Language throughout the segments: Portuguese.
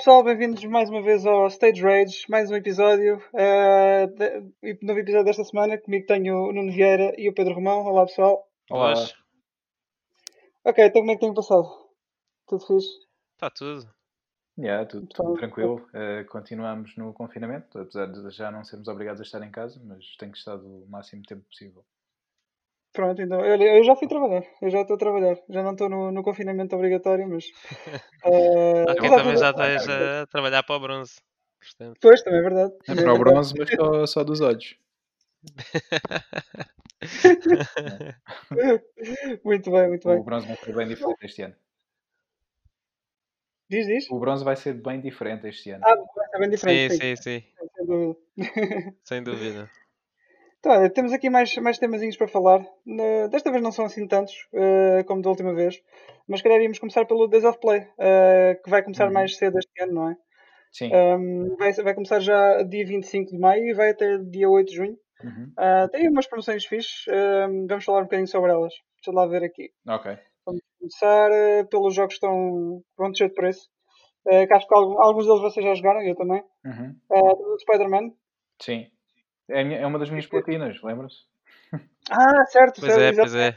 Olá pessoal, bem-vindos mais uma vez ao Stage Rage, mais um episódio, uh, de, novo episódio desta semana. Comigo tenho o Nuno Vieira e o Pedro Romão. Olá pessoal. Olá. Ok, então como é que tem passado? Tudo fixe? Está tudo. Yeah, tudo, tudo tranquilo. Uh, continuamos no confinamento, apesar de já não sermos obrigados a estar em casa, mas tem estado o máximo tempo possível. Pronto, então, olha, eu já fui trabalhar, eu já estou a trabalhar, já não estou no, no confinamento obrigatório, mas. Uh, okay, também já estás a trabalhar para o bronze. Portanto... Pois, também é verdade. É para o bronze, mas só, só dos olhos. muito bem, muito bem. O bronze vai ser bem diferente este ano. Diz, diz. O bronze vai ser bem diferente este ano. Ah, vai ser bem diferente. Sim, sim, sim. sim. Sem dúvida. Sem dúvida. Então, temos aqui mais, mais temazinhos para falar. Uh, desta vez não são assim tantos uh, como da última vez, mas calhar íamos começar pelo Days of Play, uh, que vai começar uhum. mais cedo este ano, não é? Sim. Um, vai, vai começar já dia 25 de maio e vai até dia 8 de junho. Uhum. tem umas promoções fixes, vamos falar um bocadinho sobre elas. Deixa lá ver aqui. Ok. Vamos começar pelos jogos que estão prontos de preço. que acho que alguns deles vocês já jogaram, eu também. Uhum. Uh, Spider-Man. Sim. É, é uma das minhas platinas, lembra-se? Ah, certo, pois certo. É, pois é.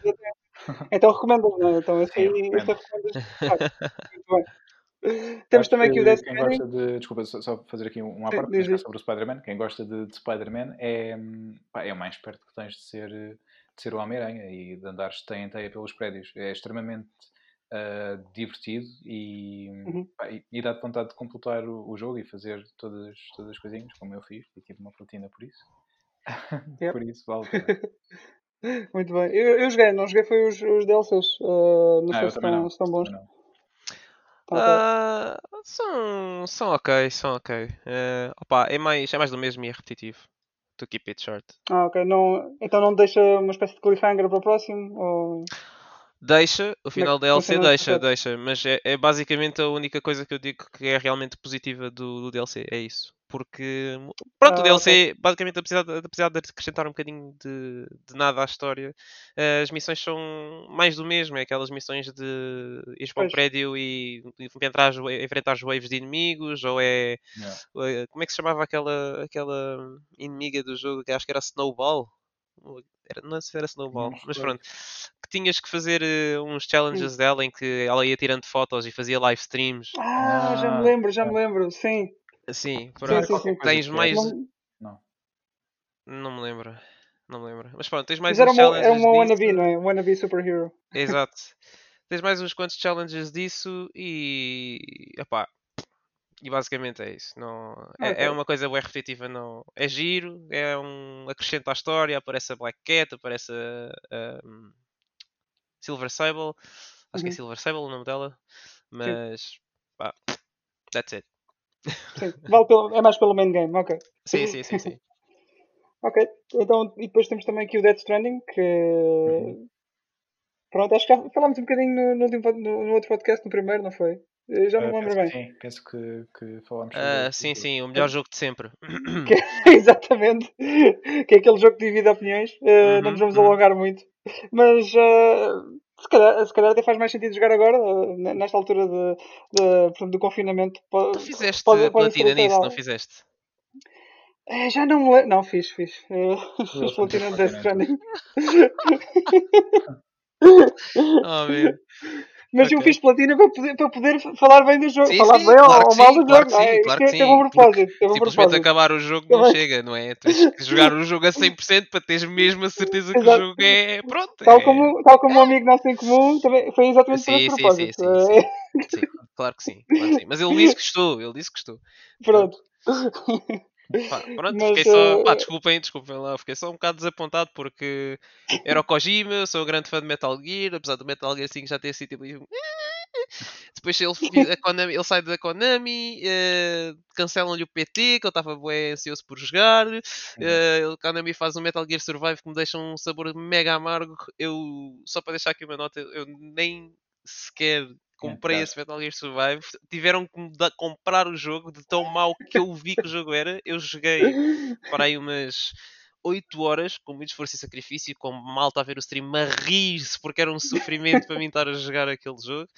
Então recomendo, não é? Então, esse aí, esse Muito bem. Temos também aqui o Death Quem gosta de. Desculpa, só fazer aqui uma parte sobre o Spider-Man. Quem gosta de, de Spider-Man é, pá, é o mais perto que tens de ser, de ser o Homem-Aranha e de andar teia em teia pelos prédios. É extremamente uh, divertido e, uhum. pá, e, e dá-te vontade de completar o, o, jogo e fazer todas, todas as coisinhas, como eu fiz, e tive uma platina por isso. Yep. Por isso vale Muito bem. Eu, eu joguei, não joguei foi os, os DLCs. Uh, não ah, sei se estão, não. estão bons. Uh, são, são ok, são ok. Uh, opa, é, mais, é mais do mesmo e é repetitivo. To keep it short. Ah, ok. Não, então não deixa uma espécie de cliffhanger para o próximo? Ou... Deixa, o final da DLC deixa, deixa, mas é, é, basicamente a única coisa que eu digo que é realmente positiva do, do DLC, é isso. Porque, pronto, ah, o DLC, okay. basicamente, apesar de, apesar de acrescentar um bocadinho de, de nada à história, as missões são mais do mesmo. É aquelas missões de ir para um prédio e enfrentar, enfrentar waves de inimigos, ou é. Yeah. Como é que se chamava aquela, aquela inimiga do jogo que acho que era Snowball? Era, não sei se era Snowball, não, mas pronto. Que tinhas que fazer uh, uns challenges sim. dela em que ela ia tirando fotos e fazia live streams. Ah, ah já me lembro, já me lembro, sim. Sim, pronto. Sim, sim, sim. Tens mais. Não. não me lembro. Não me lembro. Mas pronto, tens mais Mas uns era uma, challenges. Era uma wannabe, não é? Wannabe superhero. Exato. tens mais uns quantos challenges disso e. Epá, e basicamente é isso. Não, é, okay. é uma coisa bem repetitiva. Não, é giro, é um acrescento à história. Aparece a Black Cat, aparece a, um, Silver Sable. Acho uhum. que é uhum. Silver Sable o nome dela. Mas pá, that's it. Sim, vale pelo, é mais pelo main game, ok. Sim, sim, sim, sim. ok, então e depois temos também aqui o Dead Stranding, que uhum. pronto, acho que falámos um bocadinho no, no, no outro podcast, no primeiro, não foi? Eu já não me lembro bem. Sim, penso que, que falámos uh, Sim, sim, o melhor jogo de sempre. Que, exatamente. Que é aquele jogo que divide opiniões. Uh, uhum, não nos vamos uhum. alongar muito. Mas uh, se, calhar, se calhar até faz mais sentido jogar agora, nesta altura de, de, do confinamento. Tu fizeste pode, pode platina nisso, não fizeste? já não me lembro. Não, fiz, fiz. fiz platina de Death Stranding. oh, meu. Mas okay. eu fiz platina para poder, para poder falar bem do jogo. Sim, falar sim, bem claro ou, mal do claro jogo. Sim, é, claro que sim. Teve um propósito. Teve um simplesmente acabar o jogo não chega, não é? Tens que jogar o jogo a 100% para teres mesmo a certeza que Exato. o jogo é. Pronto. Tal, é... Como, tal como um amigo nosso em comum, também foi exatamente sim. Sim, sim, sim, sim. claro que sim, claro que sim. Mas ele disse que estou, ele disse que estou. Pronto. Pá, pronto, Mas, fiquei só. Uh... Pá, desculpem, desculpem lá, fiquei só um bocado desapontado porque era o Kojima, sou um grande fã de Metal Gear, apesar do Metal Gear 5 já ter sido tipo. Depois ele, Konami, ele sai da Konami, uh, cancelam-lhe o PT, que eu estava bem ansioso por jogar. Uh, Konami faz um Metal Gear Survive que me deixa um sabor mega amargo. Eu, só para deixar aqui uma nota, eu nem sequer comprei esse Metal Gear Survive. Tiveram que me comprar o jogo de tão mau que eu vi que o jogo era. Eu joguei para aí umas 8 horas com muito esforço e sacrifício, com malta a ver o stream a rir-se porque era um sofrimento para mim estar a jogar aquele jogo.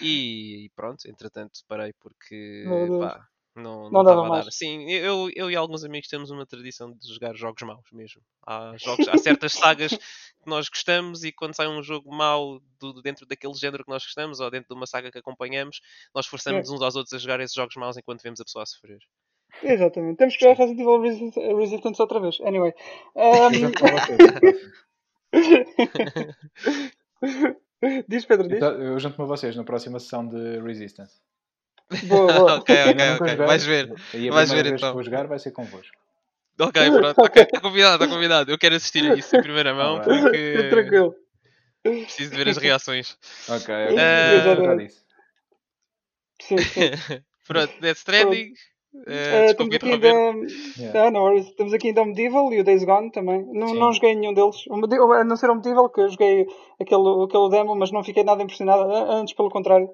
E, e pronto, entretanto parei porque pá, não, não, não a dar. Sim, eu, eu e alguns amigos temos uma tradição de jogar jogos maus mesmo. Há, jogos, há certas sagas que nós gostamos e quando sai um jogo mau do, dentro daquele género que nós gostamos ou dentro de uma saga que acompanhamos, nós forçamos é. uns aos outros a jogar esses jogos maus enquanto vemos a pessoa a sofrer. Exatamente. Temos que jogar Resident Evil Resistance, Resistance outra vez. Anyway. Um... diz Pedro, diz. Então, eu junto-me a vocês na próxima sessão de Resistance. Boa, boa. ok, ok, ok. Vais ver. E a Vais ver então. que vou jogar vai ser convosco. Ok, pronto. Ok, está convidado, está convidado. Eu quero assistir a isso em primeira mão porque. Tranquilo. Preciso de ver as reações. Ok, ok. Uh... Sim, sim. pronto, Death Stranding. Uh, estamos aqui ainda... yeah. ah, não, estamos aqui ainda o Medieval e o Days Gone também. Não, não joguei nenhum deles. A não ser o Medieval, que eu joguei aquele, aquele demo, mas não fiquei nada impressionado. Antes, pelo contrário.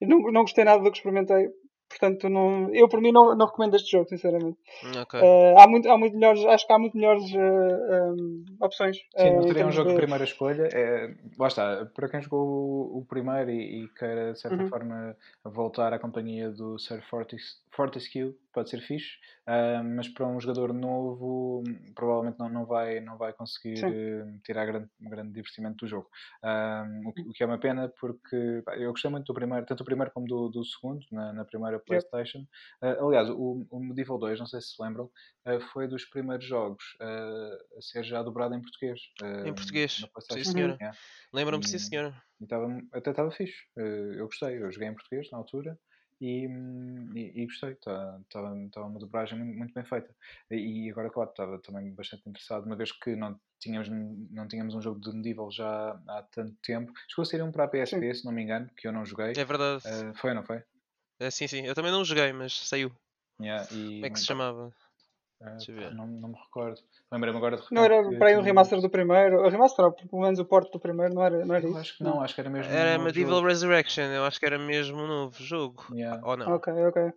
Não, não gostei nada do que experimentei. Portanto, não, eu por mim não, não recomendo este jogo, sinceramente. Okay. Uh, há, muito, há muito melhores, acho que há muito melhores uh, eh, um, opções. Sim, não seria um jogo de... de primeira escolha. É, lá está, para quem jogou o, o primeiro e, e queira de certa uhum. forma voltar à companhia do Sir Fortis, Fortescue, pode ser fixe. Uh, mas para um jogador novo, provavelmente não, não, vai, não vai conseguir uh, tirar grande, grande divertimento do jogo. Uh, o, que, o, que, é uma pena, porque pá, eu gostei muito do primeiro, tanto do primeiro como do, do segundo, na, na primeira PlayStation. Yep. aliás, o, o Medieval 2, não sei se se lembram, foi dos primeiros jogos a ser já dobrado em português. em português, sim senhora. Uhum. Lembro-me, sim senhora. E tava, até estava fixe. eu gostei, eu joguei em português na altura e, e, e gostei, estava tá, tá uma dobragem muito, muito, bem feita. E agora, claro, estava também bastante interessado, uma vez que não tínhamos, não tínhamos um jogo de medieval já há tanto tempo. Chegou a ser um para a PSP, sim. se não me engano, que eu não joguei. É verdade. Uh, foi ou não foi? Uh, sim, sim, eu também não joguei, mas saiu. Yeah, e... Como é que se chamava? Uh, ver. Não, não me recordo. Lembrei-me agora de Não era para aí um remaster do primeiro. O remaster, pelo menos o porto do primeiro, não era, não era isso? Acho que não, acho que era mesmo. Era um Medieval jogo. Resurrection, eu acho que era mesmo um novo jogo. Yeah. Ou não? Ok, ok.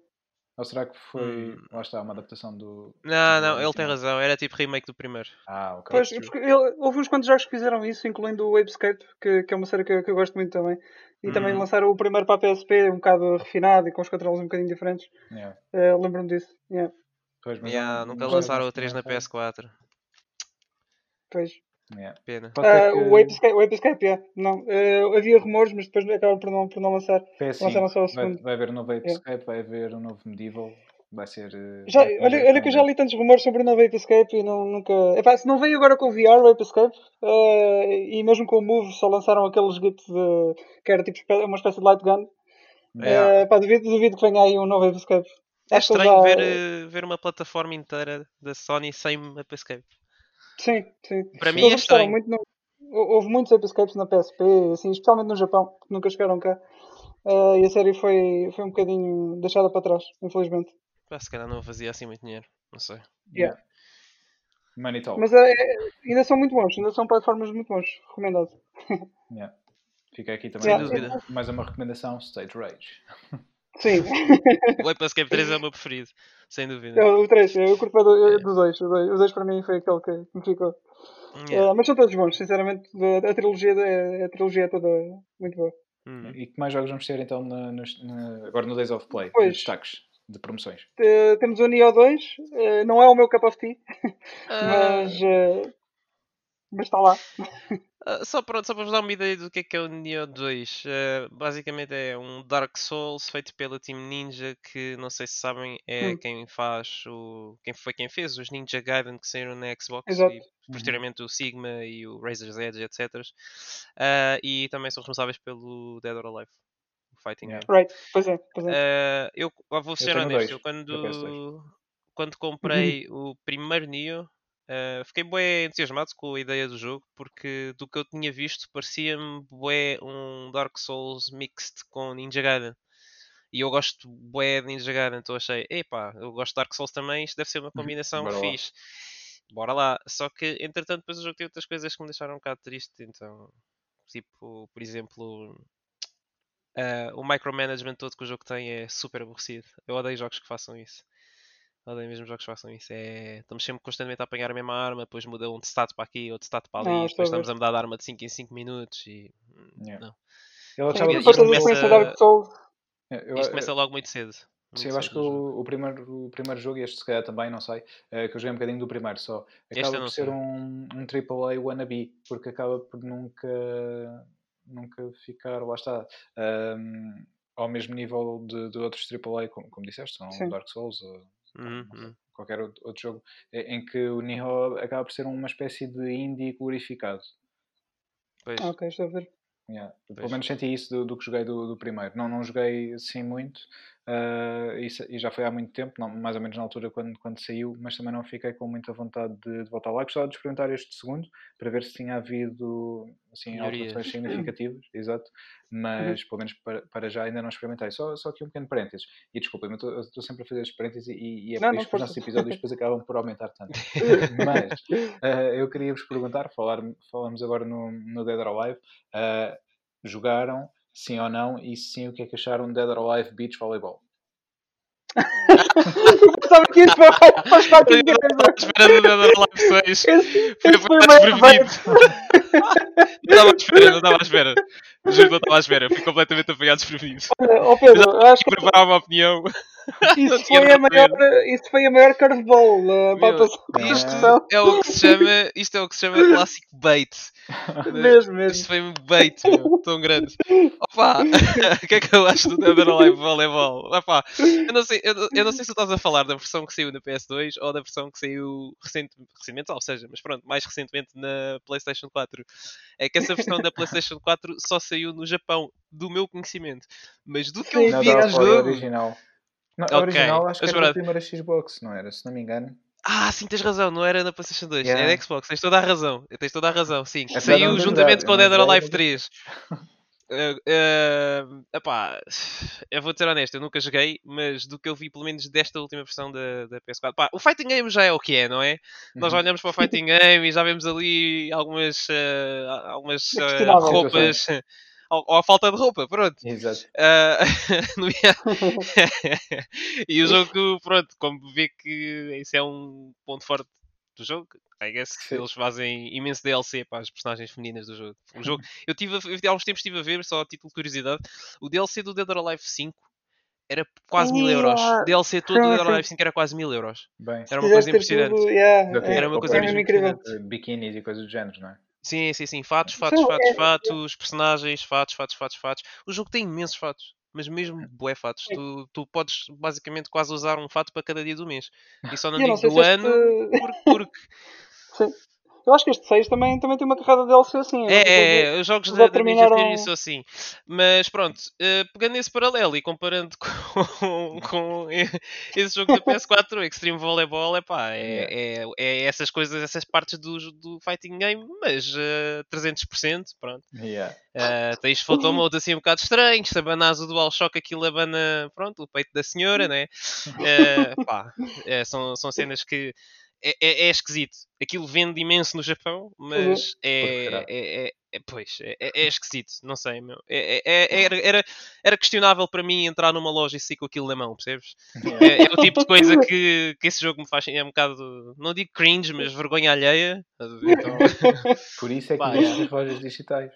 Ou será que foi. Hum. Lá está, uma adaptação do. Não, do não, ele tem razão, era tipo remake do primeiro. Ah, ok. Pois, porque ele, houve uns quantos jogos que fizeram isso, incluindo o Wavescape, que, que é uma série que, que eu gosto muito também. E hum. também lançaram o primeiro para a PSP, um bocado refinado e com os controles um bocadinho diferentes. Yeah. Uh, Lembro-me disso. Yeah. Pois, mas yeah, nunca lançaram o 3 na PS4. Pois. Yeah. Pena. Uh, o Ape Escape, o Ape Escape yeah. não. Uh, havia rumores, mas depois acabaram por não, por não lançar. PS5, lançaram só o segundo. Vai, vai haver um novo Ape yeah. Escape, vai haver um novo Medieval. Vai ser. Uh, já, olha, olha que eu já li tantos rumores sobre o novo Ape Escape e não, nunca. Epá, se não veio agora com o VR, o Ape Escape, uh, e mesmo com o Move só lançaram aqueles gits de, que era tipo uma espécie de light gun. Yeah. Uh, pá, duvido, duvido que venha aí um novo Ape Escape. É estranho já... ver, ver uma plataforma inteira da Sony sem Ape Escape. Sim, sim. Para mim é estranho. Muito no... Houve muitos escapes na PSP, assim, especialmente no Japão, que nunca chegaram cá. Uh, e a série foi, foi um bocadinho deixada para trás, infelizmente. Ah, se calhar não fazia assim muito dinheiro, não sei. Yeah. Money talk. Mas é, ainda são muito bons, ainda são plataformas muito bons, recomendado. yeah. Fica aqui também yeah. mais uma recomendação, State Rage. Sim. o Ape Escape 3 é o meu preferido, sem dúvida. É, o 3, eu curto do, do 2. O 2 para mim foi aquele que me ficou. Yeah. Uh, mas são todos bons, sinceramente. A, a trilogia, a, a trilogia é toda muito boa. Hum. E que mais jogos vamos ter então na, na, agora no Days of Play? Pois. Destaques de promoções. Uh, temos o Neo 2, uh, não é o meu cup of tea, mas, mas está lá. Uh, só, para, só para vos dar uma ideia do que é que é o Neo 2, uh, ah, basicamente é um Dark Souls feito pela Team Ninja, que não sei se sabem, é hum. quem faz o. quem foi quem fez os Ninja Gaiden que saíram na Xbox Exato. e posteriormente uhum. o Sigma e o Razor's Edge, etc. Uh, e também são responsáveis pelo Dead or Alive. O Fighting yeah. Game. Right, pois é, pois é. eu vou ser honesto, eu quando, quando comprei uhum. o primeiro Neo Uh, fiquei bem entusiasmado com a ideia do jogo porque do que eu tinha visto parecia-me bué um Dark Souls mixed com Ninja Gaiden e eu gosto bué de Ninja Gaiden então achei, epá, eu gosto de Dark Souls também isto deve ser uma uhum. combinação Bora fixe lá. Bora lá, só que entretanto depois o jogo tem outras coisas que me deixaram um bocado triste então, tipo, por exemplo uh, o micromanagement todo que o jogo tem é super aborrecido eu odeio jogos que façam isso Odeio mesmo jogos que façam isso. É... Estamos sempre constantemente a apanhar a mesma arma, depois muda um de stat para aqui, outro stat para ali, não, depois estamos a, mudar de arma de 5 em 5 minutos e. Yeah. Não. Eu achava que isto, começa... Dark Souls. Eu, isto começa logo muito cedo. Muito Sim, eu acho que o, o, primeiro, o primeiro jogo, e este se calhar também, não sei, é, que eu joguei um bocadinho do primeiro só, acaba por ser um, um AAA wannabe, porque acaba por nunca, nunca ficar, lá está, um, ao mesmo nível de, de outros AAA, como, como disseste, são Sim. Dark Souls ou uhum. qualquer outro jogo, em que o Nioh acaba por ser uma espécie de indie glorificado. Pois. Ah, ok, estou a ver. Yeah. Pelo menos senti isso do, do que joguei do, do, primeiro. Não, não joguei assim muito uh, e, e, já foi há muito tempo, não, mais ou menos na altura quando, quando saiu, mas também não fiquei com muita vontade de, de voltar lá. Gostava de experimentar este segundo para ver se tinha havido assim, alterações significativas, exato, mas uhum. pelo menos para, para, já ainda não experimentei. Só, só aqui um pequeno parênteses. E desculpa, eu estou sempre a fazer estes parênteses e, e é por isso que os nossos episódios depois acabam por aumentar tanto. mas uh, eu queria vos perguntar, falar, falamos agora no, no Dead or Alive. Uh, jogaram, sim ou não, e sim, o que é que acharam de Dead or Alive Beach Volleyball? Sabe que isso faz parte da espera do Dead or Alive 6. Foi, foi desprevenido. Não estava à espera, não estava à espera. Juro que não estava à espera. Fui completamente apanhado desprevenido. Olha, oh Pedro, eu acho que. preparar uma opinião. Isso foi, a maior, isso foi a maior curveball uh, Meu, isto é o que se chama Isto é o que se chama clássico bait Mesmo, mesmo Isto foi um bait meu, tão grande Opa, o que é que eu acho do Dead or Alive Volleyball? Opa, eu, não sei, eu, eu, não sei se tu estás a falar da versão que saiu na PS2 ou da versão que saiu recente, recentemente, ou seja, mas pronto, mais recentemente na Playstation 4 É que essa versão da Playstation 4 só saiu no Japão, do meu conhecimento Mas do que eu vi no jogo original não, okay. original acho que era a primeira Xbox, não era? Se não me engano. Ah, sim, tens razão, não era na PlayStation 2, yeah. era Xbox, tens toda a razão, tens toda a razão, sim. É Saiu juntamente com o Dead or Alive 3. Uh, uh, epá, eu vou ser honesto, eu nunca joguei, mas do que eu vi, pelo menos desta última versão da, da PS4, pá, o Fighting Game já é o que é, não é? Uhum. Nós já olhamos para o Fighting Game e já vemos ali algumas, uh, algumas uh, roupas ou, a falta de roupa, pronto. Exato. Uh, e o jogo, pronto, como vê que isso é um ponto forte do jogo, I guess Sim. eles fazem imenso DLC para as personagens femininas do jogo. O jogo eu tive, eu, há uns tempos estive a ver, só a título de curiosidade, o DLC do Dead or Alive 5 era quase mil euros. O DLC todo do Dead or Alive 5 era quase mil euros. Bem, era uma coisa impressionante. Tudo, yeah, era uma coisa mesmo incrível. Biquinis e coisas do género, não é? Sim, sim, sim. Fatos, fatos, fatos, é... fatos, personagens, fatos, fatos, fatos, fatos. O jogo tem imensos fatos. Mas mesmo hum. bué fatos. Tu, tu podes basicamente quase usar um fato para cada dia do mês. E só não digo do ano este... porque... porque... Eu acho que este 6 também, também tem uma carrada de DLC assim. É, é, os jogos da, terminaram... da Ninja assim. Mas pronto, uh, pegando esse paralelo e comparando com, com esse jogo da PS4, Extreme Volleyball, epá, é, é, é essas coisas, essas partes do, do fighting game, mas uh, 300%, pronto. Yeah. Uh, tens photo mode assim um bocado estranhos, se abanas o DualShock aquilo abana, pronto, o peito da senhora, né? Uh, pá, é, são, são cenas que é, é, é, esquisito. Aquilo vende imenso no Japão, mas uhum. é, é, é, pois, é, esquisito, não sei, meu. era, era, era questionável para mim entrar numa loja e sair com aquilo na mão, percebes? É, o tipo de coisa que, que esse jogo me faz, é um bocado, não digo cringe, mas vergonha alheia. Então... Por isso é que existem lojas digitais.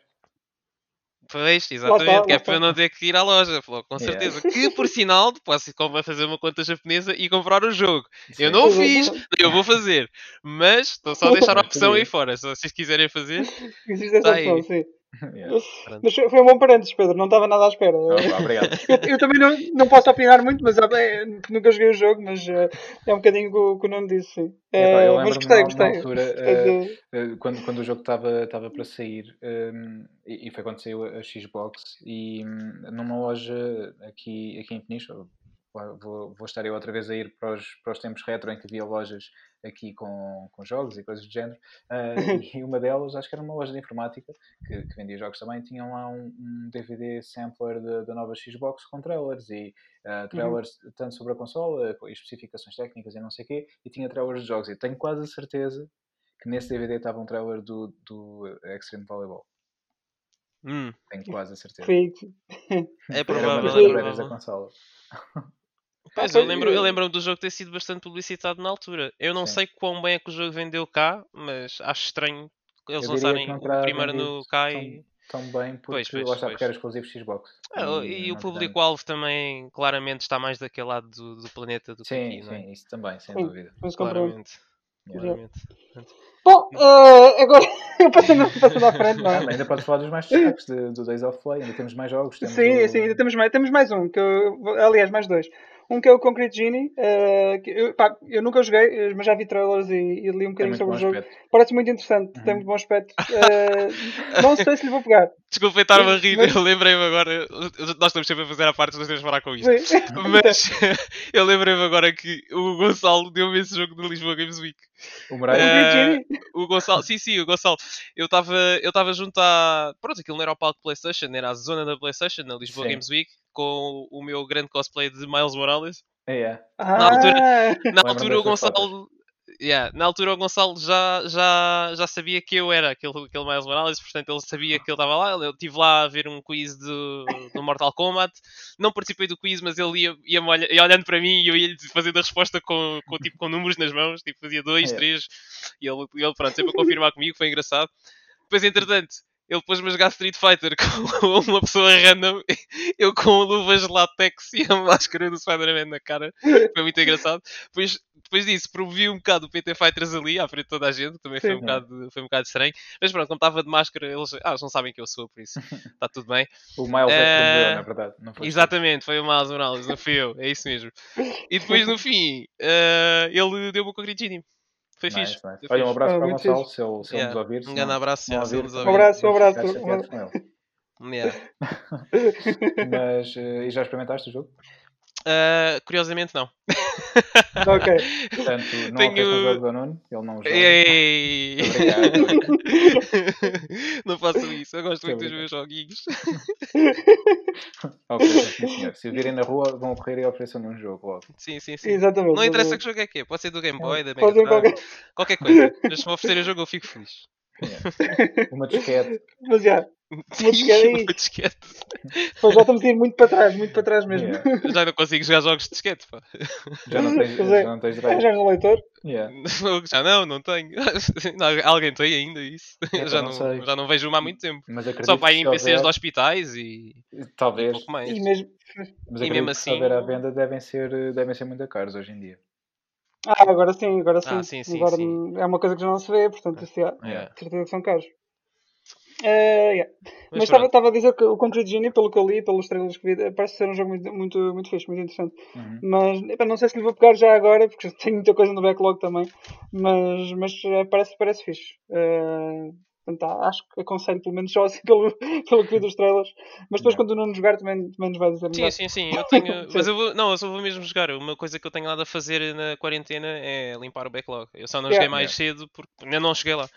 Pois, exatamente, que é para eu não ter que ir à loja, falou, com certeza. Yeah. Que por sinal, posso fazer uma conta japonesa e comprar o jogo. Sim. Eu não o fiz, eu vou fazer. Mas estou só a deixar a opção aí fora. Se vocês quiserem fazer. Existe essa tá opção, sim. Yeah. Mas foi um bom parênteses, Pedro, não estava nada à espera. Obrigado. eu, eu, também não, não posso opinar muito, mas é, nunca joguei o jogo, mas uh, é um bocadinho o que o Nuno disse. Sim. É, uh, mas gostei, gostei. Na altura, uh, quando, quando o jogo estava para sair, um, e, e, foi quando saiu a Xbox, e um, numa loja aqui, aqui em Peniche, vou, vou estar eu outra vez a ir para os, para os tempos retro em que havia lojas aqui com, com jogos e coisas do género. Uh, e uma delas, acho que era uma loja de informática que, que vendia jogos também, tinham lá um, um DVD sampler da nova Xbox com trailers e uh, trailers uhum. tanto sobre a consola, especificações técnicas e não sei o quê, e tinha trailers de jogos. E tenho quase a certeza que nesse DVD estava um trailer do, do Extreme Volleyball. Hum. Tenho quase a certeza. É provável. Era uma das da consola. Pois, eu lembro-me eu lembro do jogo ter sido bastante publicitado na altura. Eu não Sim. sei quão bem é que o jogo vendeu cá, mas acho estranho eles lançarem o primeiro no cá e tão bem porque pois, pois, está porque era exclusivo Xbox. Ah, e, e o público-alvo também claramente está mais daquele lado do, do planeta do sim, que aqui, sim, não é? isso também, sem sim, dúvida. Claramente. claramente. Bom, uh, agora eu passando, passando à frente, não é? Ainda podes falar dos mais destaques do Days of Play, ainda temos mais jogos. Temos sim, o... sim, ainda temos mais, temos mais um, que eu, aliás, mais dois. Um que é o Concrete Genie, uh, que eu, pá, eu nunca joguei, eh, mas já vi trailers e, e li um bocadinho sobre o jogo. Aspecto. Parece muito interessante, uhum. tem muito bom aspecto. Uh, não sei se lhe vou pegar. Desculpa estar-me a rir, mas... eu lembrei-me agora. Nós estamos sempre a fazer a parte, nós temos de parar com isto. Sim. Mas eu lembrei-me agora que o Gonçalo deu-me esse jogo no Lisboa Games Week. O Moraes? Uh, o Gonçalo, sim, sim, o Gonçalo. Eu estava eu junto à. Pronto, aquilo não era o palco PlayStation, era a zona da PlayStation, na Lisboa sim. Games Week com o meu grande cosplay de Miles Morales. É. Ah, na altura, na altura o Gonçalo. Yeah, na altura o Gonçalo já, já, já sabia que eu era aquele, aquele Miles Morales, portanto ele sabia que ele estava lá. Eu estive lá a ver um quiz do, do Mortal Kombat. Não participei do quiz, mas ele ia, ia, olha, ia olhando para mim e eu ia fazendo a resposta com, com, tipo, com números nas mãos, tipo, fazia dois, três, e ele, ele pronto, sempre a confirmar comigo, foi engraçado. Depois, entretanto, ele pôs-me a jogar Street Fighter com uma pessoa random, eu com luvas de látex e a máscara do Spider-Man na cara. Foi muito engraçado. Depois, depois disso, promovi um bocado o PT Fighters ali, à frente de toda a gente. Também foi um, bocado, foi um bocado estranho. Mas pronto, como estava de máscara, eles, ah, eles não sabem que eu sou, por isso está tudo bem. O Miles é que promoveu, na verdade. Não foi exatamente, foi o Miles Morales, não fui eu. É isso mesmo. E depois, no fim, uh, ele deu-me o Congritini. Foi nice, fixe. Nice. Olha, um abraço ah, para o Gonçalo, se ele, se yeah. nos ouvir. Um grande abraço, se ele nos ouvir. Um abraço, um abraço. Yeah. Mas, uh, e já experimentaste o jogo? Uh, curiosamente não. ok. Portanto, não Tenho... o jogo do Nuno, ele não joga. Ei. Não façam isso, eu gosto muito dos meus joguinhos. sim senhor. Se virem na rua, vão correr e oferecer um jogo logo. Sim, sim, sim. Exatamente. Não interessa que jogo é que é, pode ser do Game Boy, da Mega Drive, qualquer... qualquer coisa. Mas se me oferecerem o jogo, eu fico feliz. Yeah. Uma disquete. Mas já. Uma disquete. Uma disquete. Pô, já estamos a ir muito para trás, muito para trás mesmo. Yeah. Já não consigo jogar jogos de disquete, pá. Já não tens, é. já não tens drive. Já no leitor? Yeah. Já não, não tenho. Não, alguém tem ainda isso. já, não, não já não vejo uma há muito tempo. Só para ir em PCs de hospitais e. Talvez. Um pouco mais. E mesmo, Mas e mesmo assim. Se houver à venda, devem ser, devem ser muito caros hoje em dia. Ah, agora sim, agora sim. Ah, sim, sim agora sim. é uma coisa que já não se vê, portanto, isso é, yeah. certeza que são caros. Uh, yeah. Mas estava a dizer que o Concrete Genie, pelo que eu li, pelos trailers que vi, parece ser um jogo muito, muito, muito fixe, muito interessante. Uhum. Mas epa, não sei se lhe vou pegar já agora, porque tenho muita coisa no backlog também. Mas, mas eh, parece, parece fixe. Uh, portanto, acho que aconselho pelo menos só assim pelo, pelo que vi dos trailers. Mas depois, quando não jogar, também, também nos vai dizer melhor. Sim, sim, sim. Eu tenho, mas eu vou, não, eu só vou mesmo jogar. Uma coisa que eu tenho lá a fazer na quarentena é limpar o backlog. Eu só não yeah. joguei mais yeah. cedo porque ainda não cheguei lá.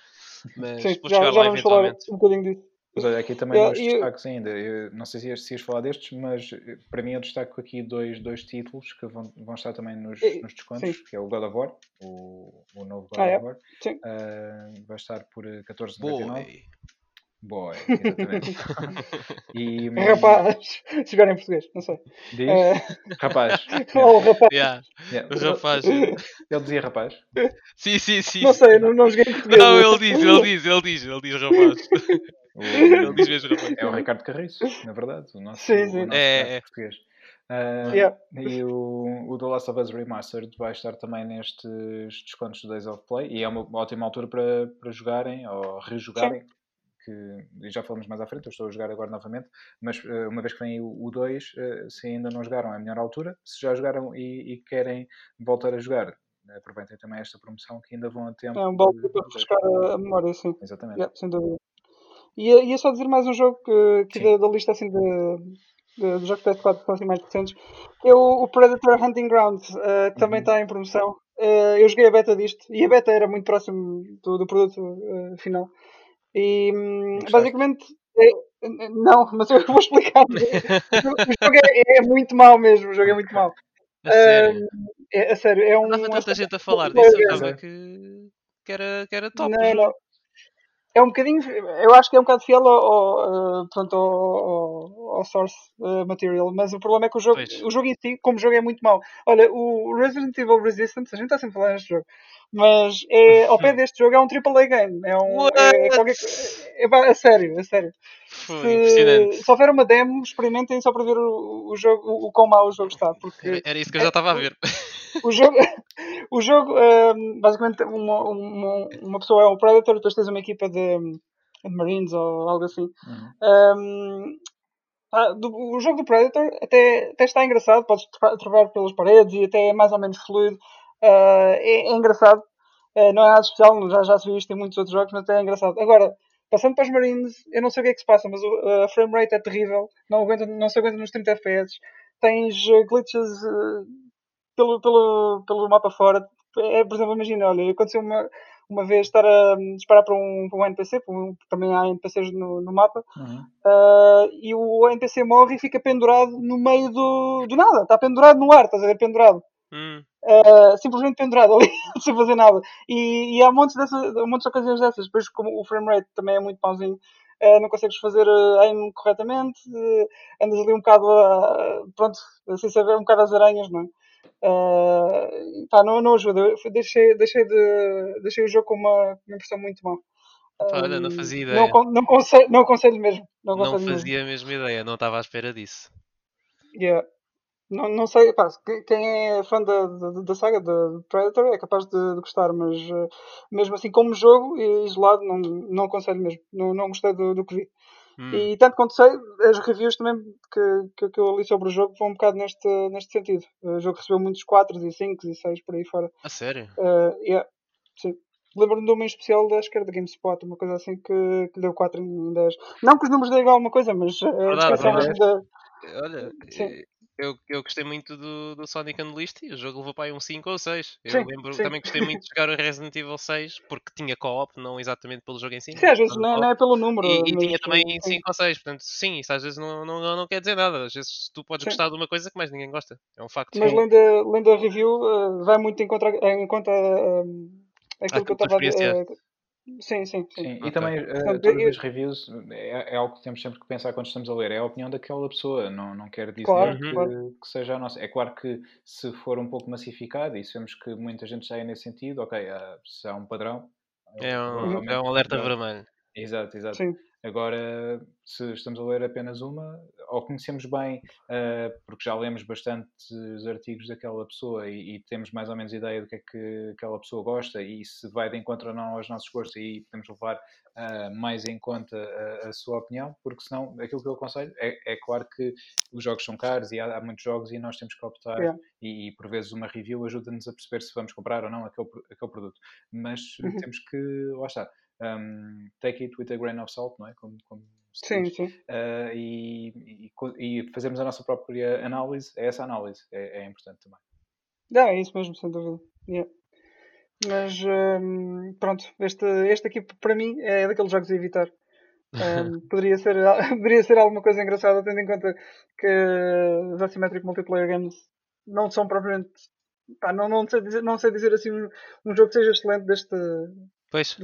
Mas Sim, vou já, já vamos falar um bocadinho disso. Mas olha, aqui também nos destaques ainda, eu não sei se ias, se ias falar destes, mas eh, para mim eu destaco aqui dois, dois títulos que vão, vão estar também nos, nos descontos, Sim. que é o God of War, o, o novo God ah, of War, uh, vai estar por 14,99. Boy, exatamente. e, rapaz, se jogar em português, não sei. Diz? É... Rapaz. oh, rapaz. Yeah. Yeah. Rapaz. Ele dizia rapaz? Sim, sim, sim. Não sei, não, não joguei em português. Não, ele diz, ele diz, ele diz, ele diz rapaz. O, ele diz mesmo rapaz. É o Ricardo Carriço, na verdade, o nosso, sim, sim. O nosso é, é. português. Uh, yeah. E o, o The Last of Us Remastered vai estar também nestes descontos do Days of Play e é uma ótima altura para, para jogarem ou rejogarem. Sim que já falamos mais à frente, eu estou a jogar agora novamente, mas uh, uma vez que vem o 2, uh, eh, se ainda não jogaram, é a melhor altura. Se já jogaram e, e querem voltar a jogar, aproveitem também esta promoção que ainda vão a tempo. É um bom para refrescar a memória, sim. Exatamente. Yeah, sem dúvida. E ia só dizer mais um jogo que, que da, da, lista assim de, de, de jogos PS4 que são assim mais recentes, é o, o Predator Hunting Ground, uh, que também uhum. está em promoção. Uh, eu joguei a beta disto e a beta era muito próximo do, do produto uh, final. E basicamente. É, não, mas eu vou explicar. o jogo é, é, muito mau mesmo. O jogo é muito mau. A sério? é, a sério, é um. Estava tanta gente a falar disso, eu que, que, era, que era top. Não, não. É um bocadinho, eu acho que é um bocado fiel ao, ao, portanto, ao, ao source uh, material, mas o problema é que o jogo, o jogo em si, como jogo, é muito mau. Olha, o Resident Evil Resistance, a gente está sempre falar neste jogo, mas é, ao pé deste jogo é um AAA game. É um. É, é qualquer, é, é, a sério, a sério. Se, se houver uma demo, experimentem só para ver o, o jogo, o, o quão mau o jogo está. Porque Era isso que eu já estava a ver. O jogo, o jogo um, basicamente, uma, uma, uma pessoa é um Predator, depois tens uma equipa de, de Marines ou algo assim. Uhum. Um, ah, do, o jogo do Predator até, até está engraçado, podes trovar pelas paredes e até é mais ou menos fluido. Uh, é, é, engraçado, uh, não é nada especial, já, já se viu isto em muitos outros jogos, mas é engraçado. Agora, passando para os Marines, eu não sei o que é que se passa, mas o, a frame rate é terrível, não, aguenta, não se aguenta nos 30 FPS. Tens glitches uh, pelo, pelo, pelo mapa fora. É, por exemplo, imagina, olha, aconteceu uma, uma vez estar a disparar para um, para um NPC, para um, também há NPCs no, no mapa, uhum. uh, e o NPC morre e fica pendurado no meio do, do nada, está pendurado no ar, estás a ver, pendurado. Uhum. Uh, simplesmente pendurado ali, sem fazer nada. E, e há montes, dessas, montes de ocasiões dessas, depois como o frame rate também é muito pauzinho, uh, não consegues fazer aim corretamente, andas ali um bocado, pronto, assim saber um bocado as aranhas, não é? Uh, pá, não, não ajuda. Eu deixei, deixei, de, deixei o jogo com uma, uma impressão muito má. Olha, não fazia ideia. Não, não, conselho, não aconselho mesmo. Não, não fazia mesmo. a mesma ideia, não estava à espera disso. Yeah. Não, não sei, pá, quem é fã da, da, da saga de Predator é capaz de, de gostar, mas uh, mesmo assim, como jogo isolado, não, não aconselho mesmo. Não, não gostei do, do que vi. Hum. E tanto quanto sei, as reviews também que, que, que, eu li sobre o jogo vão um bocado neste, neste sentido. O jogo recebeu muitos 4 e 5 e 6 por aí fora. A sério? Uh, yeah, sim. Lembro-me de uma em especial da esquerda da GameSpot, uma coisa assim que, que deu 4 em 10. Não que os números digam alguma coisa, mas a descrição mesmo da. Olha, sim eu, eu gostei muito do, do Sonic Unleashed e o jogo levou para aí um 5 ou 6. Eu sim, lembro, sim. também gostei muito de jogar o Resident Evil 6 porque tinha co-op, não exatamente pelo jogo em si. Sim, às vezes não, não, é pelo número. E, e tinha também 5 ou 6, portanto, sim, isso às vezes não, não, não quer dizer nada. Às vezes tu podes sim. gostar de uma coisa que mais ninguém gosta. É um facto. Mas lendo a, lendo a review, uh, vai muito em conta, em conta uh, aquilo que eu estava a dizer. Sim, sim, sim. sim. Okay. E também uh, todas as reviews é, é, algo que temos sempre que pensar quando estamos a ler. É a opinião daquela pessoa, não, não quer dizer claro, que, claro. que, seja a nossa. É claro que se for um pouco massificado, e sabemos que muita gente já é nesse sentido, ok, uh, se há um padrão. É um, é um alerta vermelho. Exato, exato. Sim. Agora, se estamos a ler apenas uma, ou conhecemos bem, uh, porque já lemos bastantes artigos daquela pessoa e, e, temos mais ou menos ideia do que é que aquela pessoa gosta e se vai de encontro ou não aos nossos gostos e podemos levar uh, mais em conta a, a, sua opinião, porque senão aquilo que eu aconselho é, é claro que os jogos são caros e há, há muitos jogos e nós temos que optar yeah. e, e, por vezes uma review ajuda-nos a perceber se vamos comprar ou não aquele, aquele produto. Mas uhum. temos que, lá está, um, take it with a grain of salt, não é? Como, como sim, sim. Uh, e, e, e, fazermos a nossa própria análise, é essa análise, é, é importante também. Não, é isso mesmo, sem dúvida. Yeah. Mas um, pronto, este, este aqui para mim é daqueles jogos a evitar. Um, poderia, ser, poderia ser alguma coisa engraçada, tendo em conta que os Asymmetric Multiplayer Games não são propriamente. Pá, não, não, sei dizer, não sei dizer assim um, um jogo que seja excelente deste, Pois.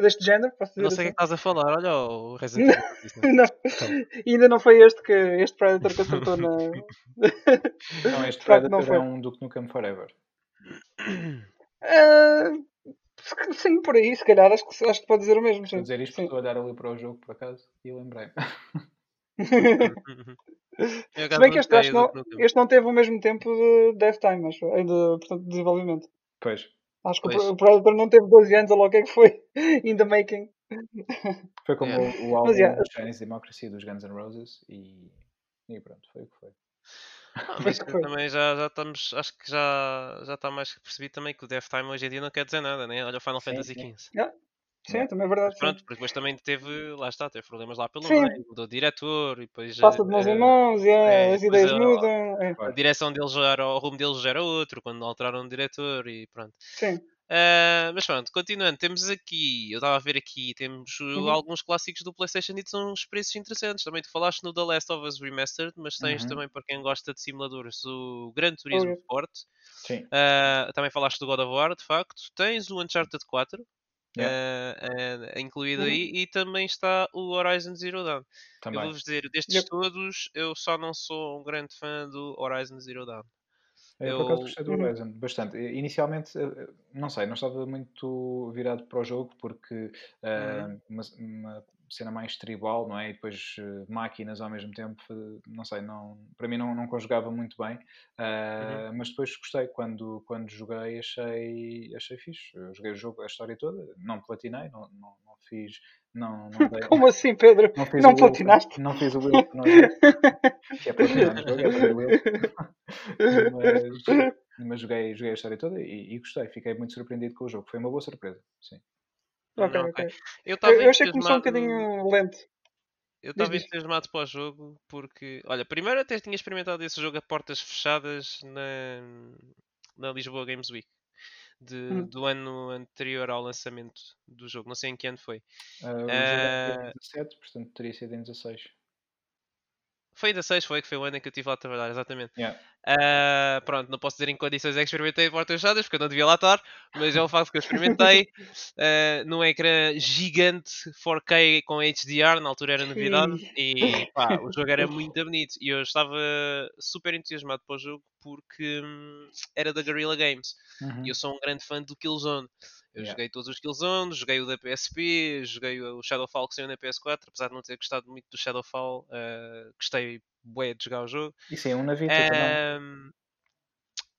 Deste género, posso dizer Não sei o que assim? estás a falar, olha o Resident Evil. não, ainda não foi este que este Predator que acertou na. não, este Predator não foi. é um Duke Nukem Forever. Uh, sim, por aí, se calhar, acho que, acho que pode dizer o mesmo. Sim. dizer isto, estou a olhar ali para o jogo por acaso e lembrei. se bem que este, acho não, este não teve o mesmo tempo de Death Time, acho, ainda, portanto, de desenvolvimento. Pois. Acho que pois. o Predator não teve 12 anos, ou lá o que é que foi, in the making. Foi como yeah. o, o álbum yeah. Chinese Democracy dos Guns N' Roses e, e pronto, foi o que foi. Ah, mas também já, já estamos, acho que já, já está mais que percebido também que o Death Time hoje em dia não quer dizer nada, né? Olha o Final sim, Fantasy XV. Yeah. Sim, é. também é verdade. pronto, sim. porque depois também teve, lá está, teve problemas lá pelo sim. meio, mudou diretor e depois. Passa de mãos em mãos, yeah, é, as ideias a, mudam. É. A direção deles já era, o rumo deles já era outro, quando alteraram o diretor e pronto. Sim. Uh, mas pronto, continuando, temos aqui, eu estava a ver aqui, temos uhum. alguns clássicos do PlayStation e são uns preços interessantes. Também tu falaste no The Last of Us Remastered, mas tens uhum. também para quem gosta de simuladores o Gran Turismo uhum. Sport. Uh, também falaste do God of War, de facto. Tens o Uncharted 4, yeah. uh, uh, incluído uhum. aí, e também está o Horizon Zero Dawn. Também. Eu vou-vos dizer, destes yep. todos, eu só não sou um grande fã do Horizon Zero Dawn. Eu, eu... por acaso gostei do uhum. Horizon, bastante. Inicialmente, não sei, não estava muito virado para o jogo porque uh, uhum. uma, uma, cena mais tribal, não é? E depois uh, máquinas ao mesmo tempo, não sei, não, para mim não, não conjugava muito bem. Uh, uhum. Mas depois gostei, quando, quando joguei achei, achei fixe. Eu joguei o jogo, a história toda, não platinei, não, não, não fiz. Não, não dei, Como assim, Pedro? Não, fiz não platinaste? não fiz o Will, não, que é platinar no jogo, é fazer o Will. mas, mas joguei, joguei a história toda e, e, gostei, fiquei muito surpreendido com o jogo. Foi uma boa surpresa, sim. Ok, ok. Eu, eu, eu achei que começou um bocadinho lento. Eu estava entusiasmado para o jogo porque, olha, primeiro até tinha experimentado esse jogo a portas fechadas na, na Lisboa Games Week. De, hum. do ano anterior ao lançamento do jogo. Não sei em que ano foi. Uh, o uh, jogo foi em 17, portanto teria sido em 16. Foi ainda 6, foi que foi o ano em que eu estive lá a trabalhar, exatamente. Yeah. Uh, pronto, não posso dizer em que condições é que experimentei portas fechadas, porque eu não devia lá estar, mas é o facto que eu experimentei uh, num ecrã gigante 4K com HDR, na altura era novidade, e pá, o jogo era muito bonito. E eu estava super entusiasmado para o jogo porque hum, era da Guerrilla Games. Uhum. E eu sou um grande fã do Killzone. Eu yeah. joguei todos os Killzone, joguei o da PSP, joguei o Shadowfall que saiu na PS4, apesar de não ter gostado muito do Shadowfall, uh, gostei bué de jogar o jogo. E sim, um na Vita uh, também.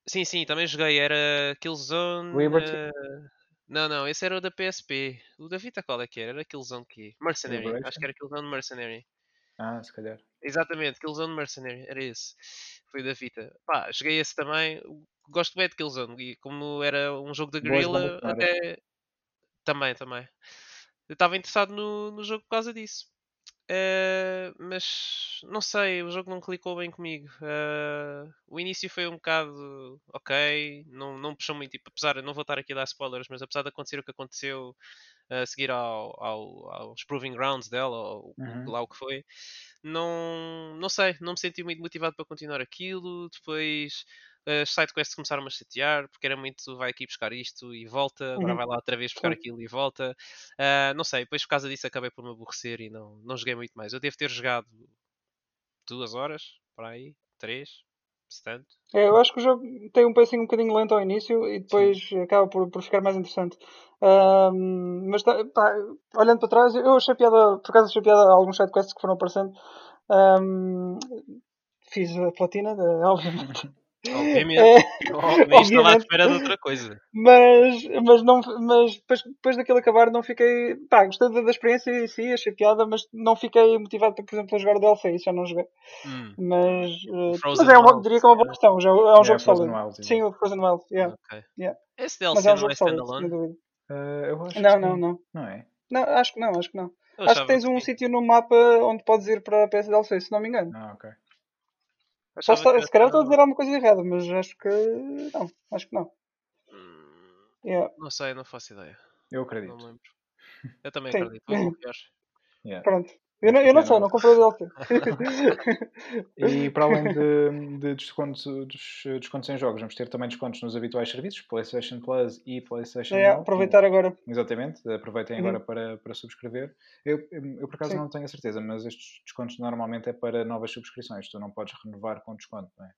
Sim, sim, também joguei, era Killzone... Liberty? Uh... Não, não, esse era o da PSP. O da Vita qual é que era? Era Killzone que Mercenary, Liberation? acho que era Killzone Mercenary. Ah, se calhar. Exatamente, Killzone Mercenary, era esse. Foi o da Vita. Pá, joguei esse também gosto bem de Killzone e como era um jogo da Guerrilla, até também, também. Eu estava interessado no, no jogo por causa disso. Uh, mas não sei, o jogo não clicou bem comigo. Uh, o início foi um bocado ok, não, não puxou muito. Tipo, apesar, não vou estar aqui a dar spoilers, mas apesar de acontecer o que aconteceu a seguir ao, ao, aos Proving Grounds dela, ou uhum. lá o que foi, não, não sei, não me senti muito motivado para continuar aquilo. Depois as sidequests começaram a chatear porque era muito vai aqui buscar isto e volta, agora uhum. vai lá outra vez buscar Sim. aquilo e volta. Uh, não sei, depois por causa disso acabei por me aborrecer e não, não joguei muito mais. Eu devo ter jogado duas horas, para aí, três, se tanto. É, eu acho que o jogo tem um pacing um bocadinho lento ao início e depois Sim. acaba por, por ficar mais interessante. Um, mas tá, pá, olhando para trás, eu achei piada, por acaso achei piada alguns sidequests que foram aparecendo. Um, fiz a platina, obviamente. Obviamente. É, nem estava à espera de outra coisa. Mas, mas, não, mas depois, depois daquilo acabar não fiquei. Pá, gostei da, da experiência em si, achei piada, mas não fiquei motivado, por exemplo, a jogar o DLC, isso já não joguei. Hum. Mas, uh, mas é uma, diria que é uma boa questão, já, é um yeah, jogo sólido. Sim, o Frozen Wild, yeah. Okay. yeah. Esse DLC mas é um não é standalone? Uh, não, não, não. Não é? Não, acho que não, acho que não. Eu acho que tens um sítio no mapa onde podes ir para a PS DLC, se não me engano. Ah, ok. Se calhar estou a dizer alguma coisa errada, mas acho que não, acho que não. Hum, yeah. Não sei, não faço ideia. Eu acredito. Não lembro. Eu também Sim. acredito, vou confiar. Yeah. Pronto. Eu não, eu não sei, não comprei o DLC. e para além de, de descontos, dos descontos em jogos, vamos ter também descontos nos habituais serviços, PlayStation Plus e PlayStation é, aproveitar agora. Exatamente, aproveitem uhum. agora para, para subscrever. Eu, eu por acaso Sim. não tenho a certeza, mas estes descontos normalmente é para novas subscrições, tu não podes renovar com desconto, não é?